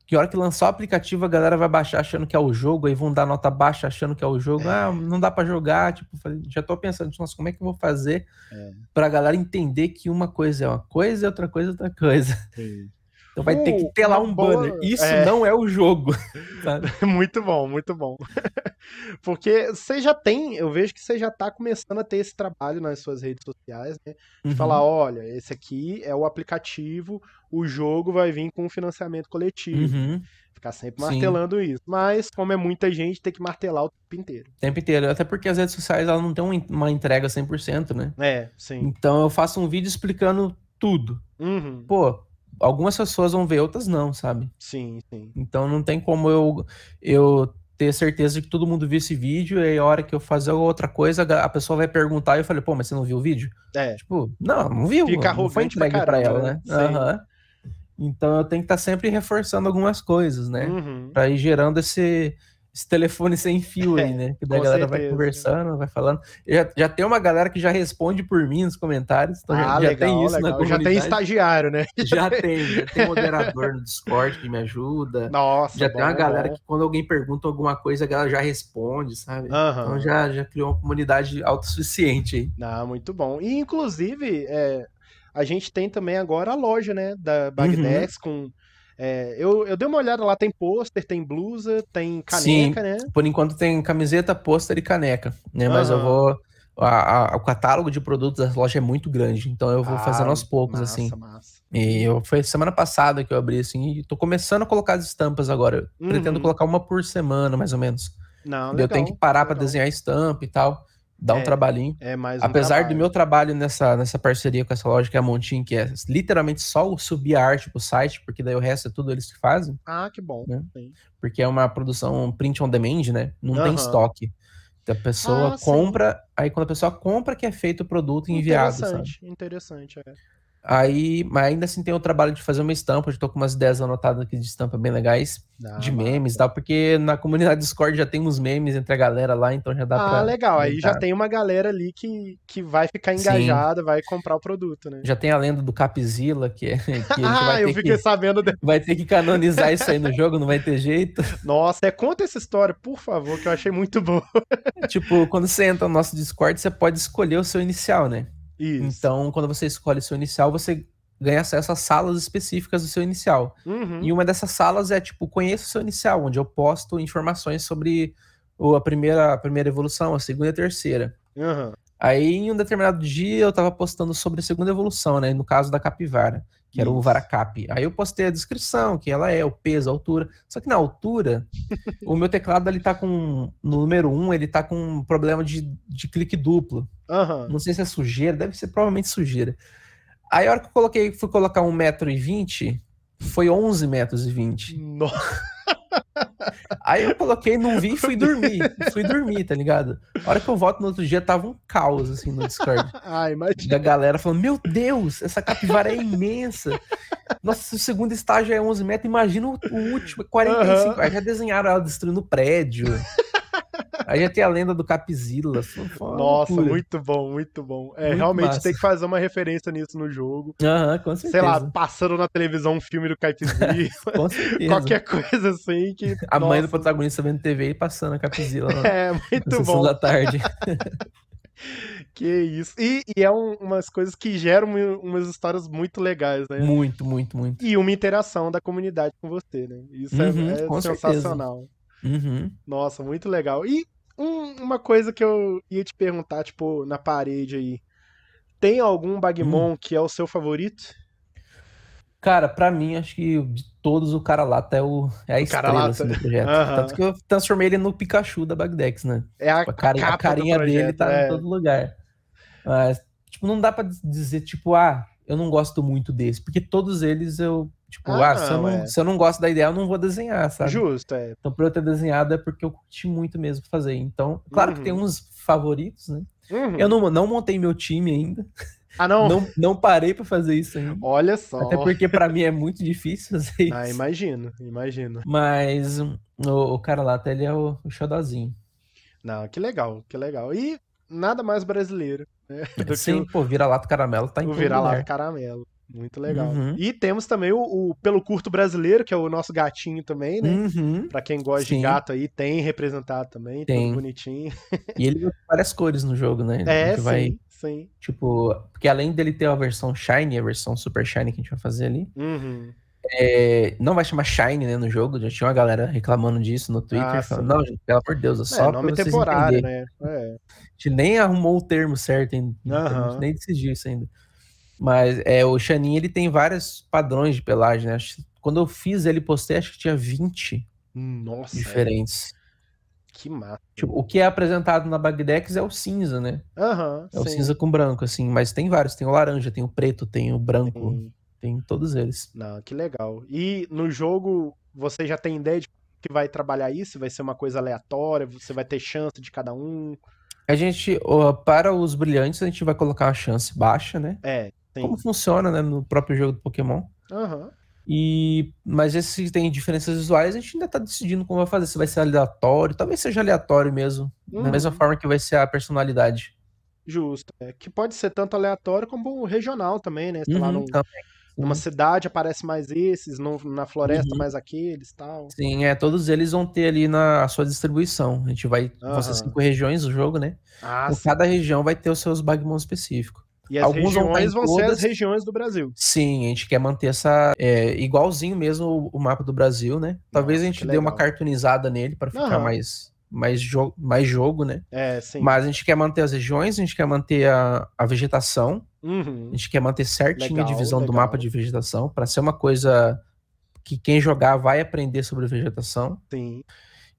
que hora que lançar o aplicativo, a galera vai baixar achando que é o jogo, aí vão dar nota baixa achando que é o jogo. É. Ah, não dá para jogar. Tipo, já tô pensando, nossa, como é que eu vou fazer é. pra galera entender que uma coisa é uma coisa e outra coisa é outra coisa. Sim. Então vai uh, ter que ter lá um boa... banner. Isso é... não é o jogo. muito bom, muito bom. Porque você já tem, eu vejo que você já tá começando a ter esse trabalho nas suas redes sociais, né? De uhum. falar, olha, esse aqui é o aplicativo, o jogo vai vir com financiamento coletivo. Uhum. Ficar sempre martelando Sim. isso. Mas, como é muita gente, tem que martelar o tempo inteiro. O tempo inteiro. Até porque as redes sociais elas não têm uma entrega 100%, né? É, sim. Então eu faço um vídeo explicando tudo. Uhum. Pô, algumas pessoas vão ver, outras não, sabe? Sim, sim. Então não tem como eu, eu ter certeza de que todo mundo viu esse vídeo e a hora que eu fazer outra coisa, a pessoa vai perguntar e eu falei, pô, mas você não viu o vídeo? É. Tipo, não, não viu. Fica não foi entregue pra, pra ela, né? Aham. Uhum. Então eu tenho que estar tá sempre reforçando algumas coisas, né? Uhum. Para ir gerando esse, esse telefone sem fio aí, né? Que daí a galera certeza. vai conversando, vai falando. Já, já tem uma galera que já responde por mim nos comentários. Então ah, já, legal, já tem isso legal. Já tem estagiário, né? Já tem, já tem moderador no Discord que me ajuda. Nossa, Já bom, tem uma galera bom. que quando alguém pergunta alguma coisa, a galera já responde, sabe? Uhum. Então já, já criou uma comunidade autossuficiente aí. Ah, muito bom. E inclusive, é, a gente tem também agora a loja, né, da Bagdex uhum. com é, eu, eu dei uma olhada lá, tem pôster, tem blusa, tem caneca, Sim, né? Por enquanto tem camiseta, pôster e caneca, né? Uhum. Mas eu vou. A, a, o catálogo de produtos da loja é muito grande, então eu vou ah, fazendo aos poucos, massa, assim. Massa. E eu, foi semana passada que eu abri, assim, e tô começando a colocar as estampas agora. Uhum. Pretendo colocar uma por semana, mais ou menos. Não, legal, eu tenho que parar para desenhar estampa e tal. Dá um é, trabalhinho. É mais um Apesar trabalho. do meu trabalho nessa, nessa parceria com essa loja que é a Montin, que é literalmente só subir a arte pro site, porque daí o resto é tudo eles que fazem. Ah, que bom. Né? Porque é uma produção print on demand, né? Não uhum. tem estoque. Então a pessoa ah, compra, sim. aí quando a pessoa compra que é feito o produto enviado. Interessante, sabe? interessante, é. Aí, mas ainda assim tem o trabalho de fazer uma estampa. Eu tô com umas ideias anotadas aqui de estampa bem legais, ah, de memes e tal, porque na comunidade Discord já tem uns memes entre a galera lá, então já dá ah, pra. Ah, legal. Aí já tem uma galera ali que, que vai ficar engajada, Sim. vai comprar o produto, né? Já tem a lenda do Capzilla, que, é, que ah, eu fiquei que, sabendo. De... Vai ter que canonizar isso aí no jogo, não vai ter jeito. Nossa, é, conta essa história, por favor, que eu achei muito boa. tipo, quando você entra no nosso Discord, você pode escolher o seu inicial, né? Isso. Então, quando você escolhe seu inicial, você ganha acesso a salas específicas do seu inicial. Uhum. E uma dessas salas é tipo conheça o seu inicial, onde eu posto informações sobre a primeira, a primeira evolução, a segunda e a terceira. Uhum. Aí, em um determinado dia, eu tava postando sobre a segunda evolução, né? No caso da capivara, que era Isso. o Varacap. Aí eu postei a descrição, que ela é, o peso, a altura. Só que na altura, o meu teclado ele tá com. No número 1, um, ele tá com um problema de, de clique duplo. Uhum. Não sei se é sujeira, deve ser provavelmente sujeira. Aí a hora que eu coloquei, fui colocar 1,20m, foi 11 metros e 20. Nossa. Aí eu coloquei, não vi e fui dormir. Fui dormir, tá ligado? A hora que eu volto no outro dia, tava um caos, assim, no Discord. Ah, imagina. Da galera falando, meu Deus, essa capivara é imensa. Nossa, o segundo estágio é 11 metros, imagina o, último, 45. Uhum. Aí já desenharam ela destruindo o prédio. Aí já tem a lenda do Capzilla. Nossa, muito bom, muito bom. É, muito realmente massa. tem que fazer uma referência nisso no jogo. Aham, com certeza. Sei lá, passando na televisão um filme do Capzilla. com certeza. Qualquer coisa assim que. A nossa. mãe do protagonista vendo TV e passando a Capzilla. é, muito bom. da tarde. Que isso. E, e é um, umas coisas que geram umas histórias muito legais, né? Muito, muito, muito. E uma interação da comunidade com você, né? Isso é, uhum, é, é sensacional. Uhum. Nossa, muito legal. E um, uma coisa que eu ia te perguntar, tipo, na parede aí. Tem algum Bagmon hum. que é o seu favorito? Cara, pra mim, acho que de todos, o cara lata é, o, é a estrela assim, do projeto. Uhum. Tanto que eu transformei ele no Pikachu da Bagdex, né? É a, tipo, a, carinha, a carinha projeto, dele tá é. em todo lugar. Mas, tipo, não dá pra dizer, tipo, ah, eu não gosto muito desse, porque todos eles eu Tipo, ah, ah se, eu não, é. se eu não gosto da ideia, eu não vou desenhar, sabe? Justo, é. Então, pra eu ter desenhado é porque eu curti muito mesmo fazer. Então, claro uhum. que tem uhum. uns favoritos, né? Uhum. Eu não, não montei meu time ainda. Ah, não? Não, não parei para fazer isso ainda. Olha só. Até porque para mim é muito difícil fazer isso. Ah, imagino, imagino. Mas o, o cara lá, até ele é o, o xodozinho. Não, que legal, que legal. E nada mais brasileiro. Né? Sim, o... pô, vira-lata caramelo tá em o vira-lata caramelo. Muito legal. Uhum. E temos também o, o, Pelo Curto Brasileiro, que é o nosso gatinho também, né? Uhum. Pra quem gosta Sim. de gato aí, tem representado também, tem. bonitinho. E ele tem várias cores no jogo, né? É, sim, vai, sim. Tipo, porque além dele ter a versão Shiny, a versão Super Shiny que a gente vai fazer ali, uhum. É, não vai chamar Shine, né, no jogo. Já tinha uma galera reclamando disso no Twitter. Ah, falando, não, gente, pelo amor de Deus, é só é, nome temporário, né? É. A gente nem arrumou o termo certo ainda. Uhum. A gente nem decidiu isso ainda. Mas é, o Xanin, ele tem vários padrões de pelagem, né? Quando eu fiz ele, postei, acho que tinha 20 Nossa, diferentes. É. Que massa. Tipo, o que é apresentado na Bagdex é o cinza, né? Uhum, é sim. o cinza com branco, assim. Mas tem vários. Tem o laranja, tem o preto, tem o branco. Sim. Tem todos eles. Não, que legal. E no jogo, você já tem ideia de que vai trabalhar isso? Vai ser uma coisa aleatória? Você vai ter chance de cada um? A gente, para os brilhantes, a gente vai colocar uma chance baixa, né? É. Sim. Como funciona, né, no próprio jogo do Pokémon. Uhum. E, mas esses tem diferenças visuais, a gente ainda tá decidindo como vai fazer. Se vai ser aleatório, talvez seja aleatório mesmo. Uhum. Da mesma forma que vai ser a personalidade. Justo. É, que pode ser tanto aleatório como regional também, né? Sei uhum, lá, num, numa cidade aparece mais esses, no, na floresta uhum. mais aqueles tal. Sim, é, todos eles vão ter ali na sua distribuição. A gente vai. Vão ser cinco regiões do jogo, né? Ah, então, cada região vai ter os seus Bagmon específicos. E as Alguns regiões vão, vão ser as regiões do Brasil. Sim, a gente quer manter essa. É, igualzinho mesmo o, mapa do Brasil, né? Talvez Nossa, a gente dê uma cartoonizada nele para ficar uhum. mais, mais, jo mais jogo, né? É, sim. Mas a gente quer manter as regiões, a gente quer manter a, a vegetação, uhum. a gente quer manter certinho legal, a divisão legal. do mapa de vegetação, para ser uma coisa que quem jogar vai aprender sobre vegetação. Sim.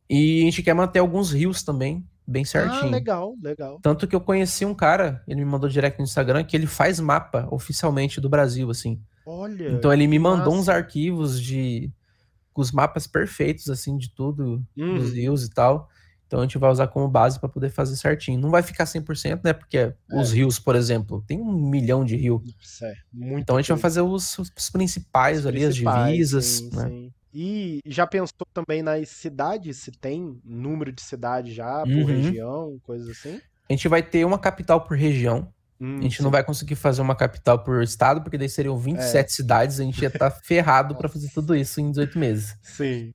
E a gente quer manter alguns rios também, bem ah, certinho. Ah, legal, legal. Tanto que eu conheci um cara, ele me mandou direct no Instagram, que ele faz mapa oficialmente do Brasil, assim. Olha. Então ele me mandou massa. uns arquivos de os mapas perfeitos, assim, de tudo, hum. dos rios e tal. Então a gente vai usar como base para poder fazer certinho. Não vai ficar 100%, né? Porque é. os rios, por exemplo, tem um milhão de rios. É, então a gente vai fazer os, os principais os ali, principais, as divisas, sim, né? Sim. E já pensou também nas cidades, se tem número de cidades já, por uhum. região, coisas assim? A gente vai ter uma capital por região. Hum, a gente sim. não vai conseguir fazer uma capital por estado, porque daí seriam 27 é. cidades, a gente ia estar tá ferrado para fazer tudo isso em 18 meses. Sim.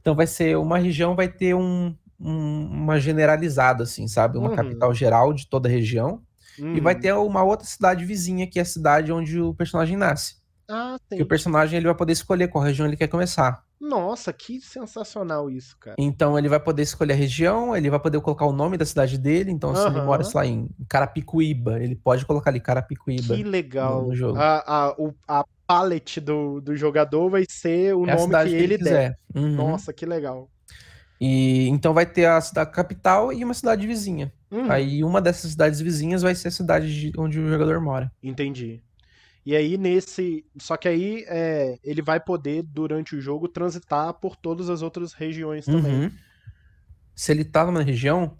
Então vai ser uma região, vai ter um, um uma generalizada, assim, sabe? Uma uhum. capital geral de toda a região. Uhum. E vai uhum. ter uma outra cidade vizinha, que é a cidade onde o personagem nasce. Ah, sim. Que o personagem ele vai poder escolher qual região ele quer começar. Nossa, que sensacional isso, cara. Então ele vai poder escolher a região, ele vai poder colocar o nome da cidade dele. Então, se ele mora, sei lá, em Carapicuíba, ele pode colocar ali Carapicuíba. Que legal. No, jogo. A, a, o, a palette do, do jogador vai ser o é nome que, que, ele, ele der. Uhum. Nossa, que legal. E então vai ter a cidade capital e uma cidade vizinha. Uhum. Aí uma dessas cidades vizinhas vai ser a cidade onde o jogador mora. Entendi. E aí, nesse. Só que aí é, ele vai poder, durante o jogo, transitar por todas as outras regiões também. Uhum. Se ele tá numa região,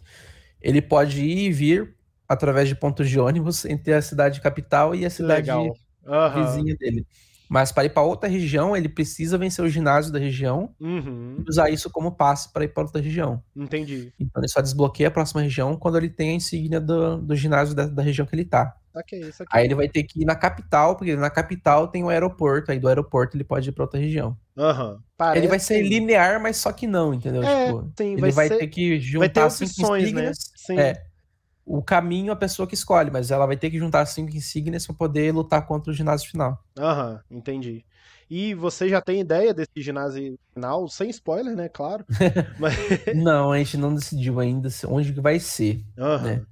ele pode ir e vir através de pontos de ônibus entre a cidade capital e a cidade uhum. vizinha dele. Mas para ir para outra região, ele precisa vencer o ginásio da região uhum. e usar isso como passe para ir para outra região. Entendi. Então ele só desbloqueia a próxima região quando ele tem a insígnia do, do ginásio da, da região que ele tá. Okay. Aí ele vai ter que ir na capital, porque na capital tem o um aeroporto, aí do aeroporto ele pode ir para outra região. Uhum. Ele vai ser linear, mas só que não, entendeu? É, tipo, sim, ele vai, vai ser... ter que juntar vai ter opções, cinco né? insígnias. Né? Sim. É, o caminho a pessoa que escolhe, mas ela vai ter que juntar cinco insígnias para poder lutar contra o ginásio final. Aham, entendi. E você já tem ideia desse ginásio final, sem spoiler, né? Claro. Mas... não, a gente não decidiu ainda onde que vai ser. Né?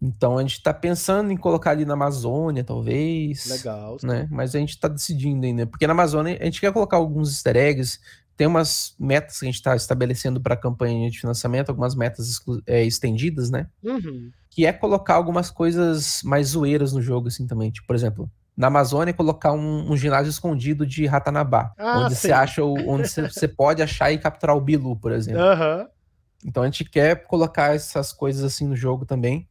Então a gente está pensando em colocar ali na Amazônia, talvez. Legal. Né? Mas a gente está decidindo ainda. Porque na Amazônia a gente quer colocar alguns easter eggs. Tem umas metas que a gente está estabelecendo para a campanha de financiamento, algumas metas é, estendidas, né? Uhum. Que é colocar algumas coisas mais zoeiras no jogo, assim, também. Tipo, por exemplo, na Amazônia colocar um, um ginásio escondido de Ratanabá. Ah, onde sim. você acha o, onde você, pode achar e capturar o Bilu, por exemplo. Uhum. Então a gente quer colocar essas coisas assim no jogo também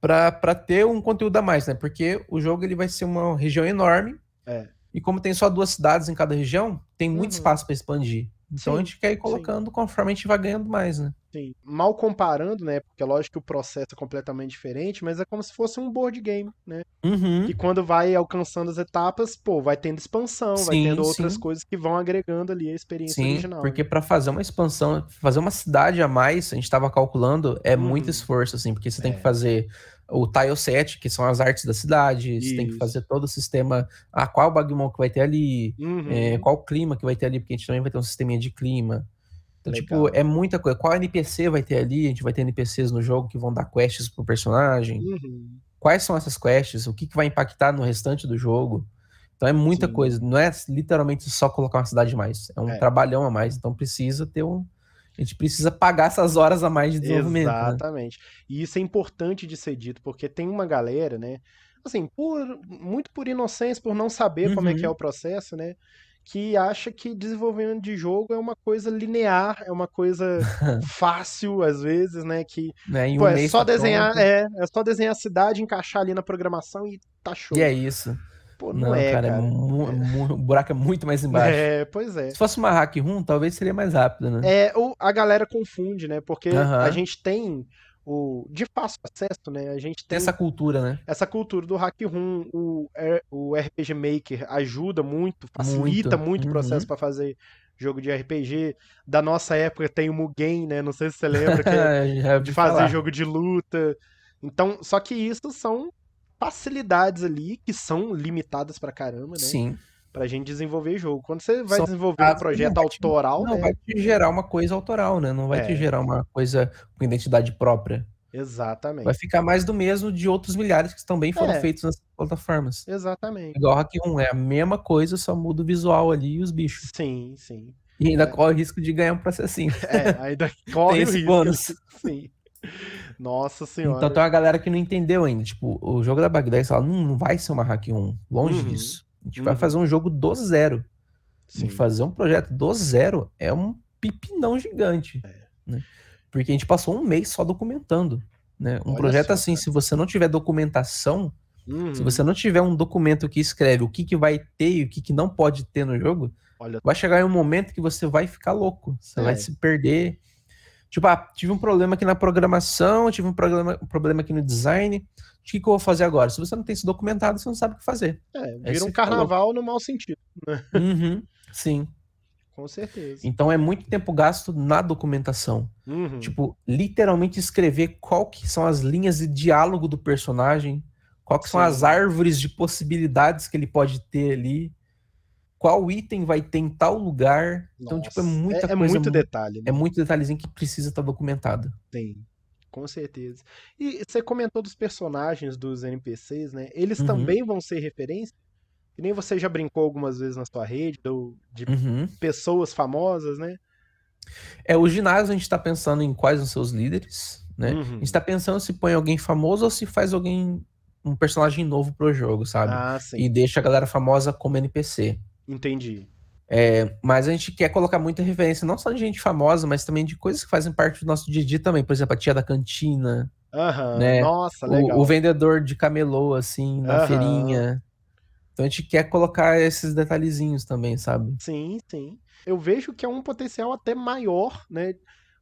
para ter um conteúdo a mais, né? Porque o jogo ele vai ser uma região enorme. É. E como tem só duas cidades em cada região, tem muito uhum. espaço para expandir. Então sim, a gente quer ir colocando sim. conforme a gente vai ganhando mais, né? Sim. Mal comparando, né? Porque é lógico que o processo é completamente diferente, mas é como se fosse um board game, né? Uhum. E quando vai alcançando as etapas, pô, vai tendo expansão, sim, vai tendo outras coisas que vão agregando ali a experiência sim, original. Porque né? para fazer uma expansão, fazer uma cidade a mais, a gente tava calculando, é uhum. muito esforço, assim, porque você é. tem que fazer o tile set, que são as artes da cidade, Isso. você tem que fazer todo o sistema, ah, qual Bagmon que vai ter ali, uhum. é, qual clima que vai ter ali, porque a gente também vai ter um sisteminha de clima. Então, Legal. tipo, é muita coisa. Qual NPC vai ter ali? A gente vai ter NPCs no jogo que vão dar quests pro personagem. Uhum. Quais são essas quests? O que, que vai impactar no restante do jogo? Então é muita Sim. coisa. Não é literalmente só colocar uma cidade a mais. É um é. trabalhão a mais. Então precisa ter um. A gente precisa pagar essas horas a mais de desenvolvimento. Né? Exatamente. Né? E isso é importante de ser dito, porque tem uma galera, né? Assim, por, muito por inocência, por não saber uhum. como é que é uhum. o processo, né? que acha que desenvolvimento de jogo é uma coisa linear, é uma coisa fácil às vezes, né? Que é, um pô, é só tá desenhar, é, é só desenhar a cidade, encaixar ali na programação e tá show. E é isso. Pô, não, não é, cara, é cara. É o buraco é muito mais embaixo. É, pois é. Se fosse uma hack room, talvez seria mais rápido, né? É, ou a galera confunde, né? Porque a gente tem o de fácil acesso, né? A gente tem essa cultura, né? Essa cultura do hack room, o, o RPG Maker ajuda muito, facilita muito, muito o processo uhum. para fazer jogo de RPG. Da nossa época tem o Mugen, né? Não sei se você lembra que é de fazer falar. jogo de luta. Então, só que isso são facilidades ali que são limitadas pra caramba, né? Sim pra gente desenvolver jogo. Quando você vai Só desenvolver um projeto não autoral, não né? vai te gerar uma coisa autoral, né? Não vai é. te gerar uma coisa com identidade própria. Exatamente. Vai ficar mais do mesmo de outros milhares que também foram é. feitos nas plataformas. Exatamente. Igual Hack 1, é a mesma coisa, só muda o visual ali e os bichos. Sim, sim. E ainda é. corre o risco de ganhar um processinho. É, ainda corre o risco. Bônus. Sim. Nossa senhora. Então tem uma galera que não entendeu ainda. Tipo, o jogo da Bagdad fala, não, não vai ser uma Hack 1. Longe uhum. disso. A gente uhum. vai fazer um jogo do zero. Sim. E fazer um projeto do zero é um pipinão gigante. É. Né? Porque a gente passou um mês só documentando. Né? Um Olha projeto só, assim, cara. se você não tiver documentação, uhum. se você não tiver um documento que escreve o que, que vai ter e o que, que não pode ter no jogo, Olha... vai chegar em um momento que você vai ficar louco. Você é. vai se perder. Tipo, ah, tive um problema aqui na programação, tive um problema, um problema aqui no design. O que, que eu vou fazer agora? Se você não tem isso documentado, você não sabe o que fazer. É, vira um carnaval no mau sentido. Né? Uhum, sim. Com certeza. Então é muito tempo gasto na documentação. Uhum. Tipo, literalmente escrever qual que são as linhas de diálogo do personagem, qual que são as árvores de possibilidades que ele pode ter ali qual item vai ter em tal lugar. Nossa, então, tipo, é muita é, é coisa. É muito detalhe. Né? É muito detalhezinho que precisa estar documentado. Tem, com certeza. E você comentou dos personagens dos NPCs, né? Eles uhum. também vão ser referência? Que nem você já brincou algumas vezes na sua rede, do, de uhum. pessoas famosas, né? É, o ginásio a gente tá pensando em quais são seus líderes, né? Uhum. A gente tá pensando se põe alguém famoso ou se faz alguém, um personagem novo pro jogo, sabe? Ah, sim. E deixa a galera famosa como NPC. Entendi. É, mas a gente quer colocar muita referência, não só de gente famosa, mas também de coisas que fazem parte do nosso dia a dia também. Por exemplo, a tia da cantina. Aham, né? nossa, legal. O, o, vendedor de camelô, assim, na feirinha. Então a gente quer colocar esses detalhezinhos também, sabe? Sim, sim. Eu vejo que é um potencial até maior, né?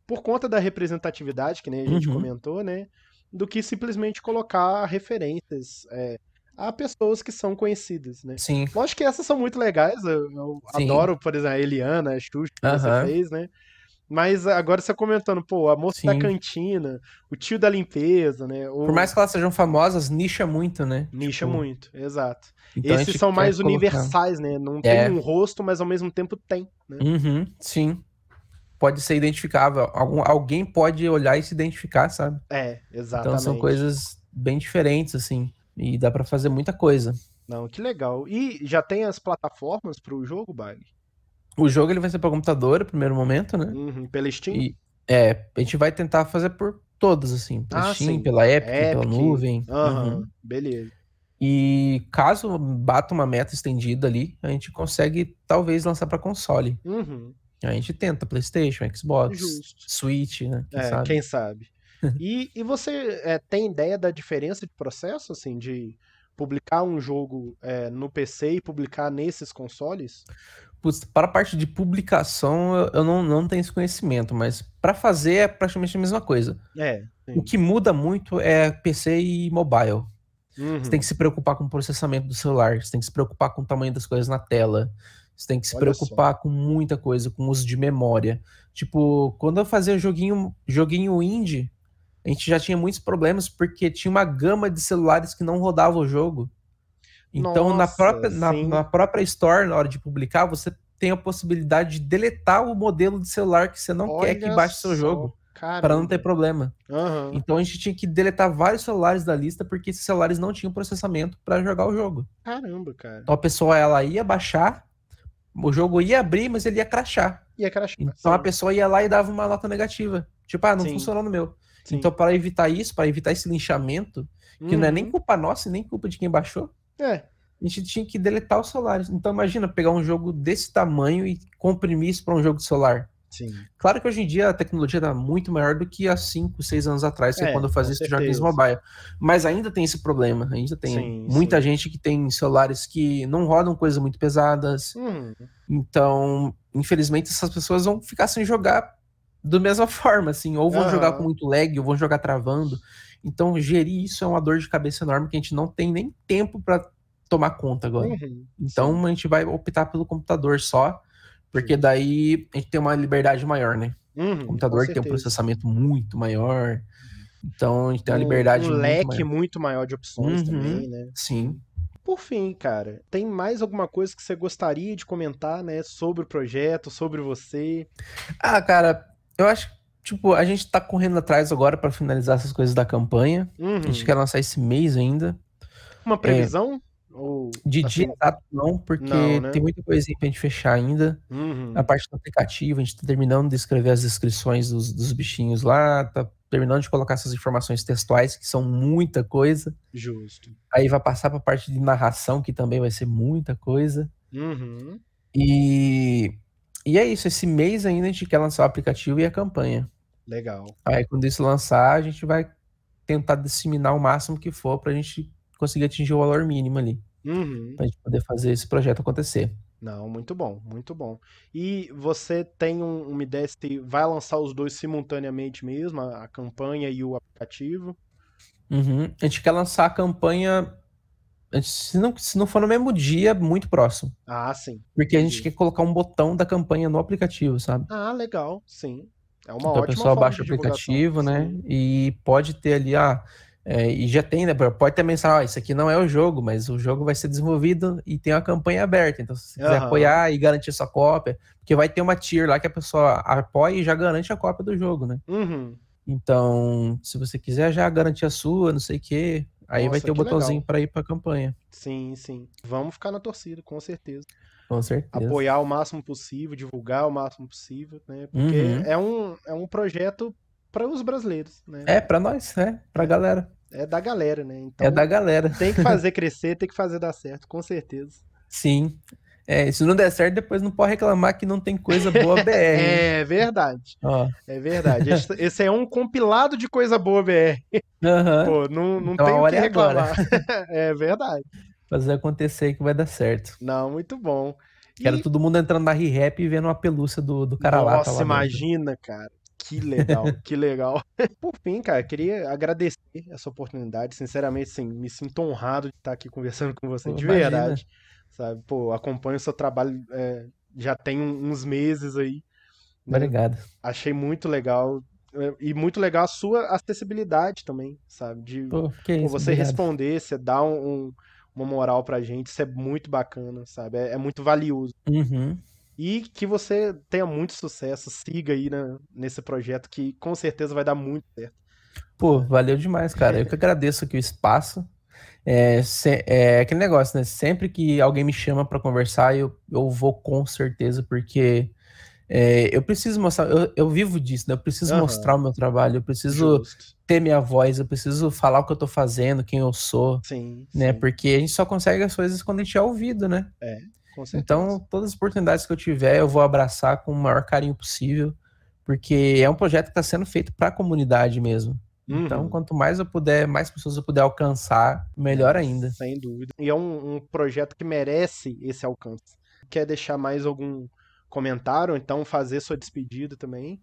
Por conta da representatividade, que nem a gente uhum. comentou, né? Do que simplesmente colocar referências. É, a pessoas que são conhecidas, né? Sim. Lógico que essas são muito legais, eu, eu adoro, por exemplo, a Eliana, a Xuxa que você fez, né? Mas agora você comentando, pô, a moça Sim. da cantina, o tio da limpeza, né? O... Por mais que elas sejam famosas, nicha muito, né? Nicha tipo... muito, exato. Então Esses são mais universais, né? Não tem é. um rosto, mas ao mesmo tempo tem, né? Uhum, sim. Pode ser identificável. Algum, alguém pode olhar e se identificar, sabe? É, exatamente. Então são coisas bem diferentes, assim. E dá para fazer muita coisa. Não, que legal. E já tem as plataformas para o jogo, Bag? O jogo ele vai ser para computador, no primeiro momento, né? Uhum, pela Steam? E, é, a gente vai tentar fazer por todas, assim. Pela ah, Steam, sim. pela Epic, Epic, pela nuvem. Uhum, uhum. Beleza. E caso bata uma meta estendida ali, a gente consegue talvez lançar para console. Uhum. A gente tenta PlayStation, Xbox, Justo. Switch, né? Quem é, sabe? Quem sabe. e, e você é, tem ideia da diferença de processo, assim, de publicar um jogo é, no PC e publicar nesses consoles? Putz, para a parte de publicação, eu, não, não tenho esse conhecimento, mas para fazer é praticamente a mesma coisa. É. O que muda muito é PC e mobile. Uhum. Você tem que se preocupar com o processamento do celular, você tem que se preocupar com o tamanho das coisas na tela, você tem que se Olha preocupar só. com muita coisa, com o uso de memória. Tipo, quando eu fazia joguinho, joguinho indie, a gente já tinha muitos problemas porque tinha uma gama de celulares que não rodava o jogo. Então, Nossa, na, própria, na, na, própria Store, na hora de publicar, você tem a possibilidade de deletar o modelo de celular que você não Olha quer que baixe o seu jogo. Para não ter problema. Uhum. Então a gente tinha que deletar vários celulares da lista porque esses celulares não tinham processamento para jogar o jogo. Caramba, cara. Então a pessoa ela ia baixar, o jogo ia abrir, mas ele ia crachar. Ia crachar. Então sim. a pessoa ia lá e dava uma nota negativa. Tipo, ah, não sim. funcionou no meu. Sim. Então, para evitar isso, para evitar esse linchamento, que uhum. não é nem uhum. culpa nossa, nem culpa de quem baixou. É a gente tinha que deletar os celulares. Então imagina pegar um jogo desse tamanho e comprimir isso para um jogo de celular. Sim. Claro que hoje em dia a tecnologia está muito maior do que há 5, 6 anos atrás, que é, quando eu fazia isso joguinhos mobile. Mas ainda tem esse problema. Ainda tem sim, muita sim. gente que tem celulares que não rodam coisas muito pesadas. Hum. Então, infelizmente, essas pessoas vão ficar sem jogar da mesma forma, assim, ou vão uhum. jogar com muito lag, ou vão jogar travando. Então, gerir isso é uma dor de cabeça enorme que a gente não tem nem tempo para tomar conta agora. Uhum, então a gente vai optar pelo computador só, porque sim. daí a gente tem uma liberdade maior, né? Uhum, o computador tem um processamento muito maior. Então a gente tem uma liberdade. Um, um leque maior. muito maior de opções uhum, também, né? Sim. Por fim, cara, tem mais alguma coisa que você gostaria de comentar, né? Sobre o projeto, sobre você? Ah, cara, eu acho tipo, a gente tá correndo atrás agora para finalizar essas coisas da campanha. Uhum. A gente uhum. quer lançar esse mês ainda. Uma previsão? É, ou, de assim, dia exato não, porque não, né? tem muita coisinha pra gente fechar ainda. Uhum. A parte do aplicativo, a gente tá terminando de escrever as descrições dos, dos bichinhos lá, tá terminando de colocar essas informações textuais, que são muita coisa. Justo. Aí vai passar pra parte de narração, que também vai ser muita coisa. Uhum. E, e é isso, esse mês ainda a gente quer lançar o aplicativo e a campanha. Legal. Aí quando isso lançar, a gente vai tentar disseminar o máximo que for pra gente conseguir atingir o valor mínimo ali. Uhum. Pra gente poder fazer esse projeto acontecer. Não, muito bom, muito bom. E você tem um, uma ideia se vai lançar os dois simultaneamente mesmo, a, a campanha e o aplicativo? Uhum. A gente quer lançar a campanha, se não, se não for no mesmo dia, muito próximo. Ah, sim. Porque a gente quer colocar um botão da campanha no aplicativo, sabe? Ah, legal, sim. É uma então ótima a pessoa baixa o aplicativo, né? Sim. E pode ter ali, ah, é, e já tem, né? Pode ter mencionado, ah, isso aqui não é o jogo, mas o jogo vai ser desenvolvido e tem uma campanha aberta. Então, se você quiser uhum. apoiar e garantir sua cópia, porque vai ter uma tier lá que a pessoa apoia e já garante a cópia do jogo, né? Uhum. Então, se você quiser já garantir a sua, não sei o quê, aí Nossa, vai ter o um botãozinho para ir para a campanha. Sim, sim. Vamos ficar na torcida, com certeza. Com certeza. Apoiar o máximo possível, divulgar o máximo possível, né? Porque uhum. é, um, é um projeto para os brasileiros, né? É, para nós, é, para a galera. É da galera, né? Então, é da galera. Tem que fazer crescer, tem que fazer dar certo, com certeza. Sim. É, se não der certo, depois não pode reclamar que não tem coisa boa BR. é verdade. Ó. É verdade. Esse, esse, é um compilado de coisa boa BR. Uhum. Pô, não, não então, tem o que reclamar. é verdade. Fazer acontecer que vai dar certo. Não, muito bom. Quero e... todo mundo entrando na ReHap e vendo uma pelúcia do, do cara Nossa, lá. Nossa, imagina, cara. Que legal, que legal. Por fim, cara, queria agradecer essa oportunidade. Sinceramente, sim, me sinto honrado de estar aqui conversando com você, Pô, de imagina. verdade. Sabe, pô, acompanho o seu trabalho é, já tem uns meses aí. Né? Obrigado. Achei muito legal. É, e muito legal a sua acessibilidade também, sabe? De pô, isso, você obrigado. responder, você dar um, um, uma moral pra gente, isso é muito bacana, sabe? É, é muito valioso. Uhum. E que você tenha muito sucesso, siga aí né, nesse projeto que com certeza vai dar muito certo. Pô, valeu demais, cara. Eu que agradeço aqui o espaço. É, se, é aquele negócio, né? Sempre que alguém me chama para conversar, eu, eu vou com certeza, porque é, eu preciso mostrar, eu, eu vivo disso, né? Eu preciso uhum. mostrar o meu trabalho, eu preciso Justo. ter minha voz, eu preciso falar o que eu tô fazendo, quem eu sou. Sim. Né? Sim. Porque a gente só consegue as coisas quando a gente é ouvido, né? É. Então, todas as oportunidades que eu tiver, eu vou abraçar com o maior carinho possível, porque é um projeto que está sendo feito para a comunidade mesmo. Então, uhum. Então, quanto mais eu puder, mais pessoas eu puder alcançar, melhor ainda. Sem dúvida. E é um, um projeto que merece esse alcance. Quer deixar mais algum comentário, ou então fazer sua despedida também?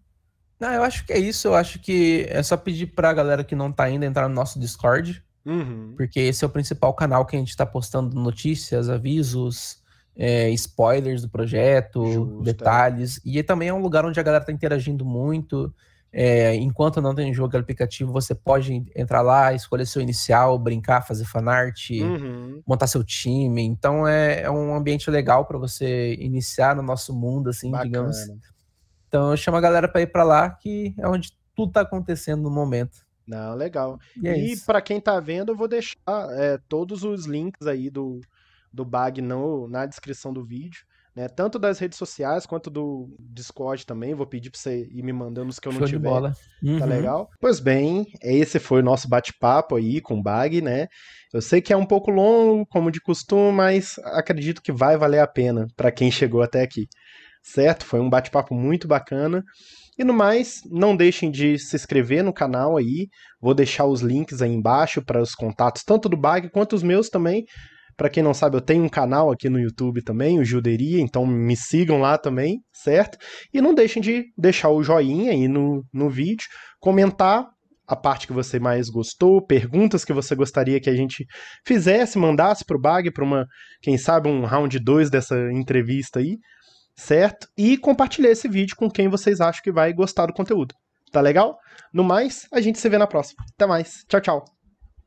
Não, eu acho que é isso. Eu acho que é só pedir para a galera que não está ainda entrar no nosso Discord. Uhum. Porque esse é o principal canal que a gente está postando notícias, avisos, é, spoilers do projeto, Justo, é. detalhes. É. E também é um lugar onde a galera tá interagindo muito. É, enquanto não tem jogo aplicativo, você pode entrar lá, escolher seu inicial, brincar, fazer fanart, uhum. montar seu time. Então é, é um ambiente legal para você iniciar no nosso mundo, assim, Bacana. digamos. Então eu chamo a galera para ir para lá, que é onde tudo está acontecendo no momento. Não, legal. E, é e para quem tá vendo, eu vou deixar é, todos os links aí do, do bag no, na descrição do vídeo né? Tanto das redes sociais quanto do Discord também. Vou pedir para você ir me mandando os que eu Show não tiver. bola. Tá uhum. Tá legal? Pois bem, esse foi o nosso bate-papo aí com o Bag, né? Eu sei que é um pouco longo, como de costume, mas acredito que vai valer a pena para quem chegou até aqui. Certo? Foi um bate-papo muito bacana. E no mais, não deixem de se inscrever no canal aí. Vou deixar os links aí embaixo para os contatos, tanto do Bag quanto os meus também para quem não sabe, eu tenho um canal aqui no YouTube também, o Juderia, então me sigam lá também, certo? E não deixem de deixar o joinha aí no, no vídeo, comentar a parte que você mais gostou, perguntas que você gostaria que a gente fizesse, mandasse pro Bag para uma, quem sabe, um round 2 dessa entrevista aí, certo? E compartilhar esse vídeo com quem vocês acham que vai gostar do conteúdo. Tá legal? No mais, a gente se vê na próxima. Até mais. Tchau, tchau.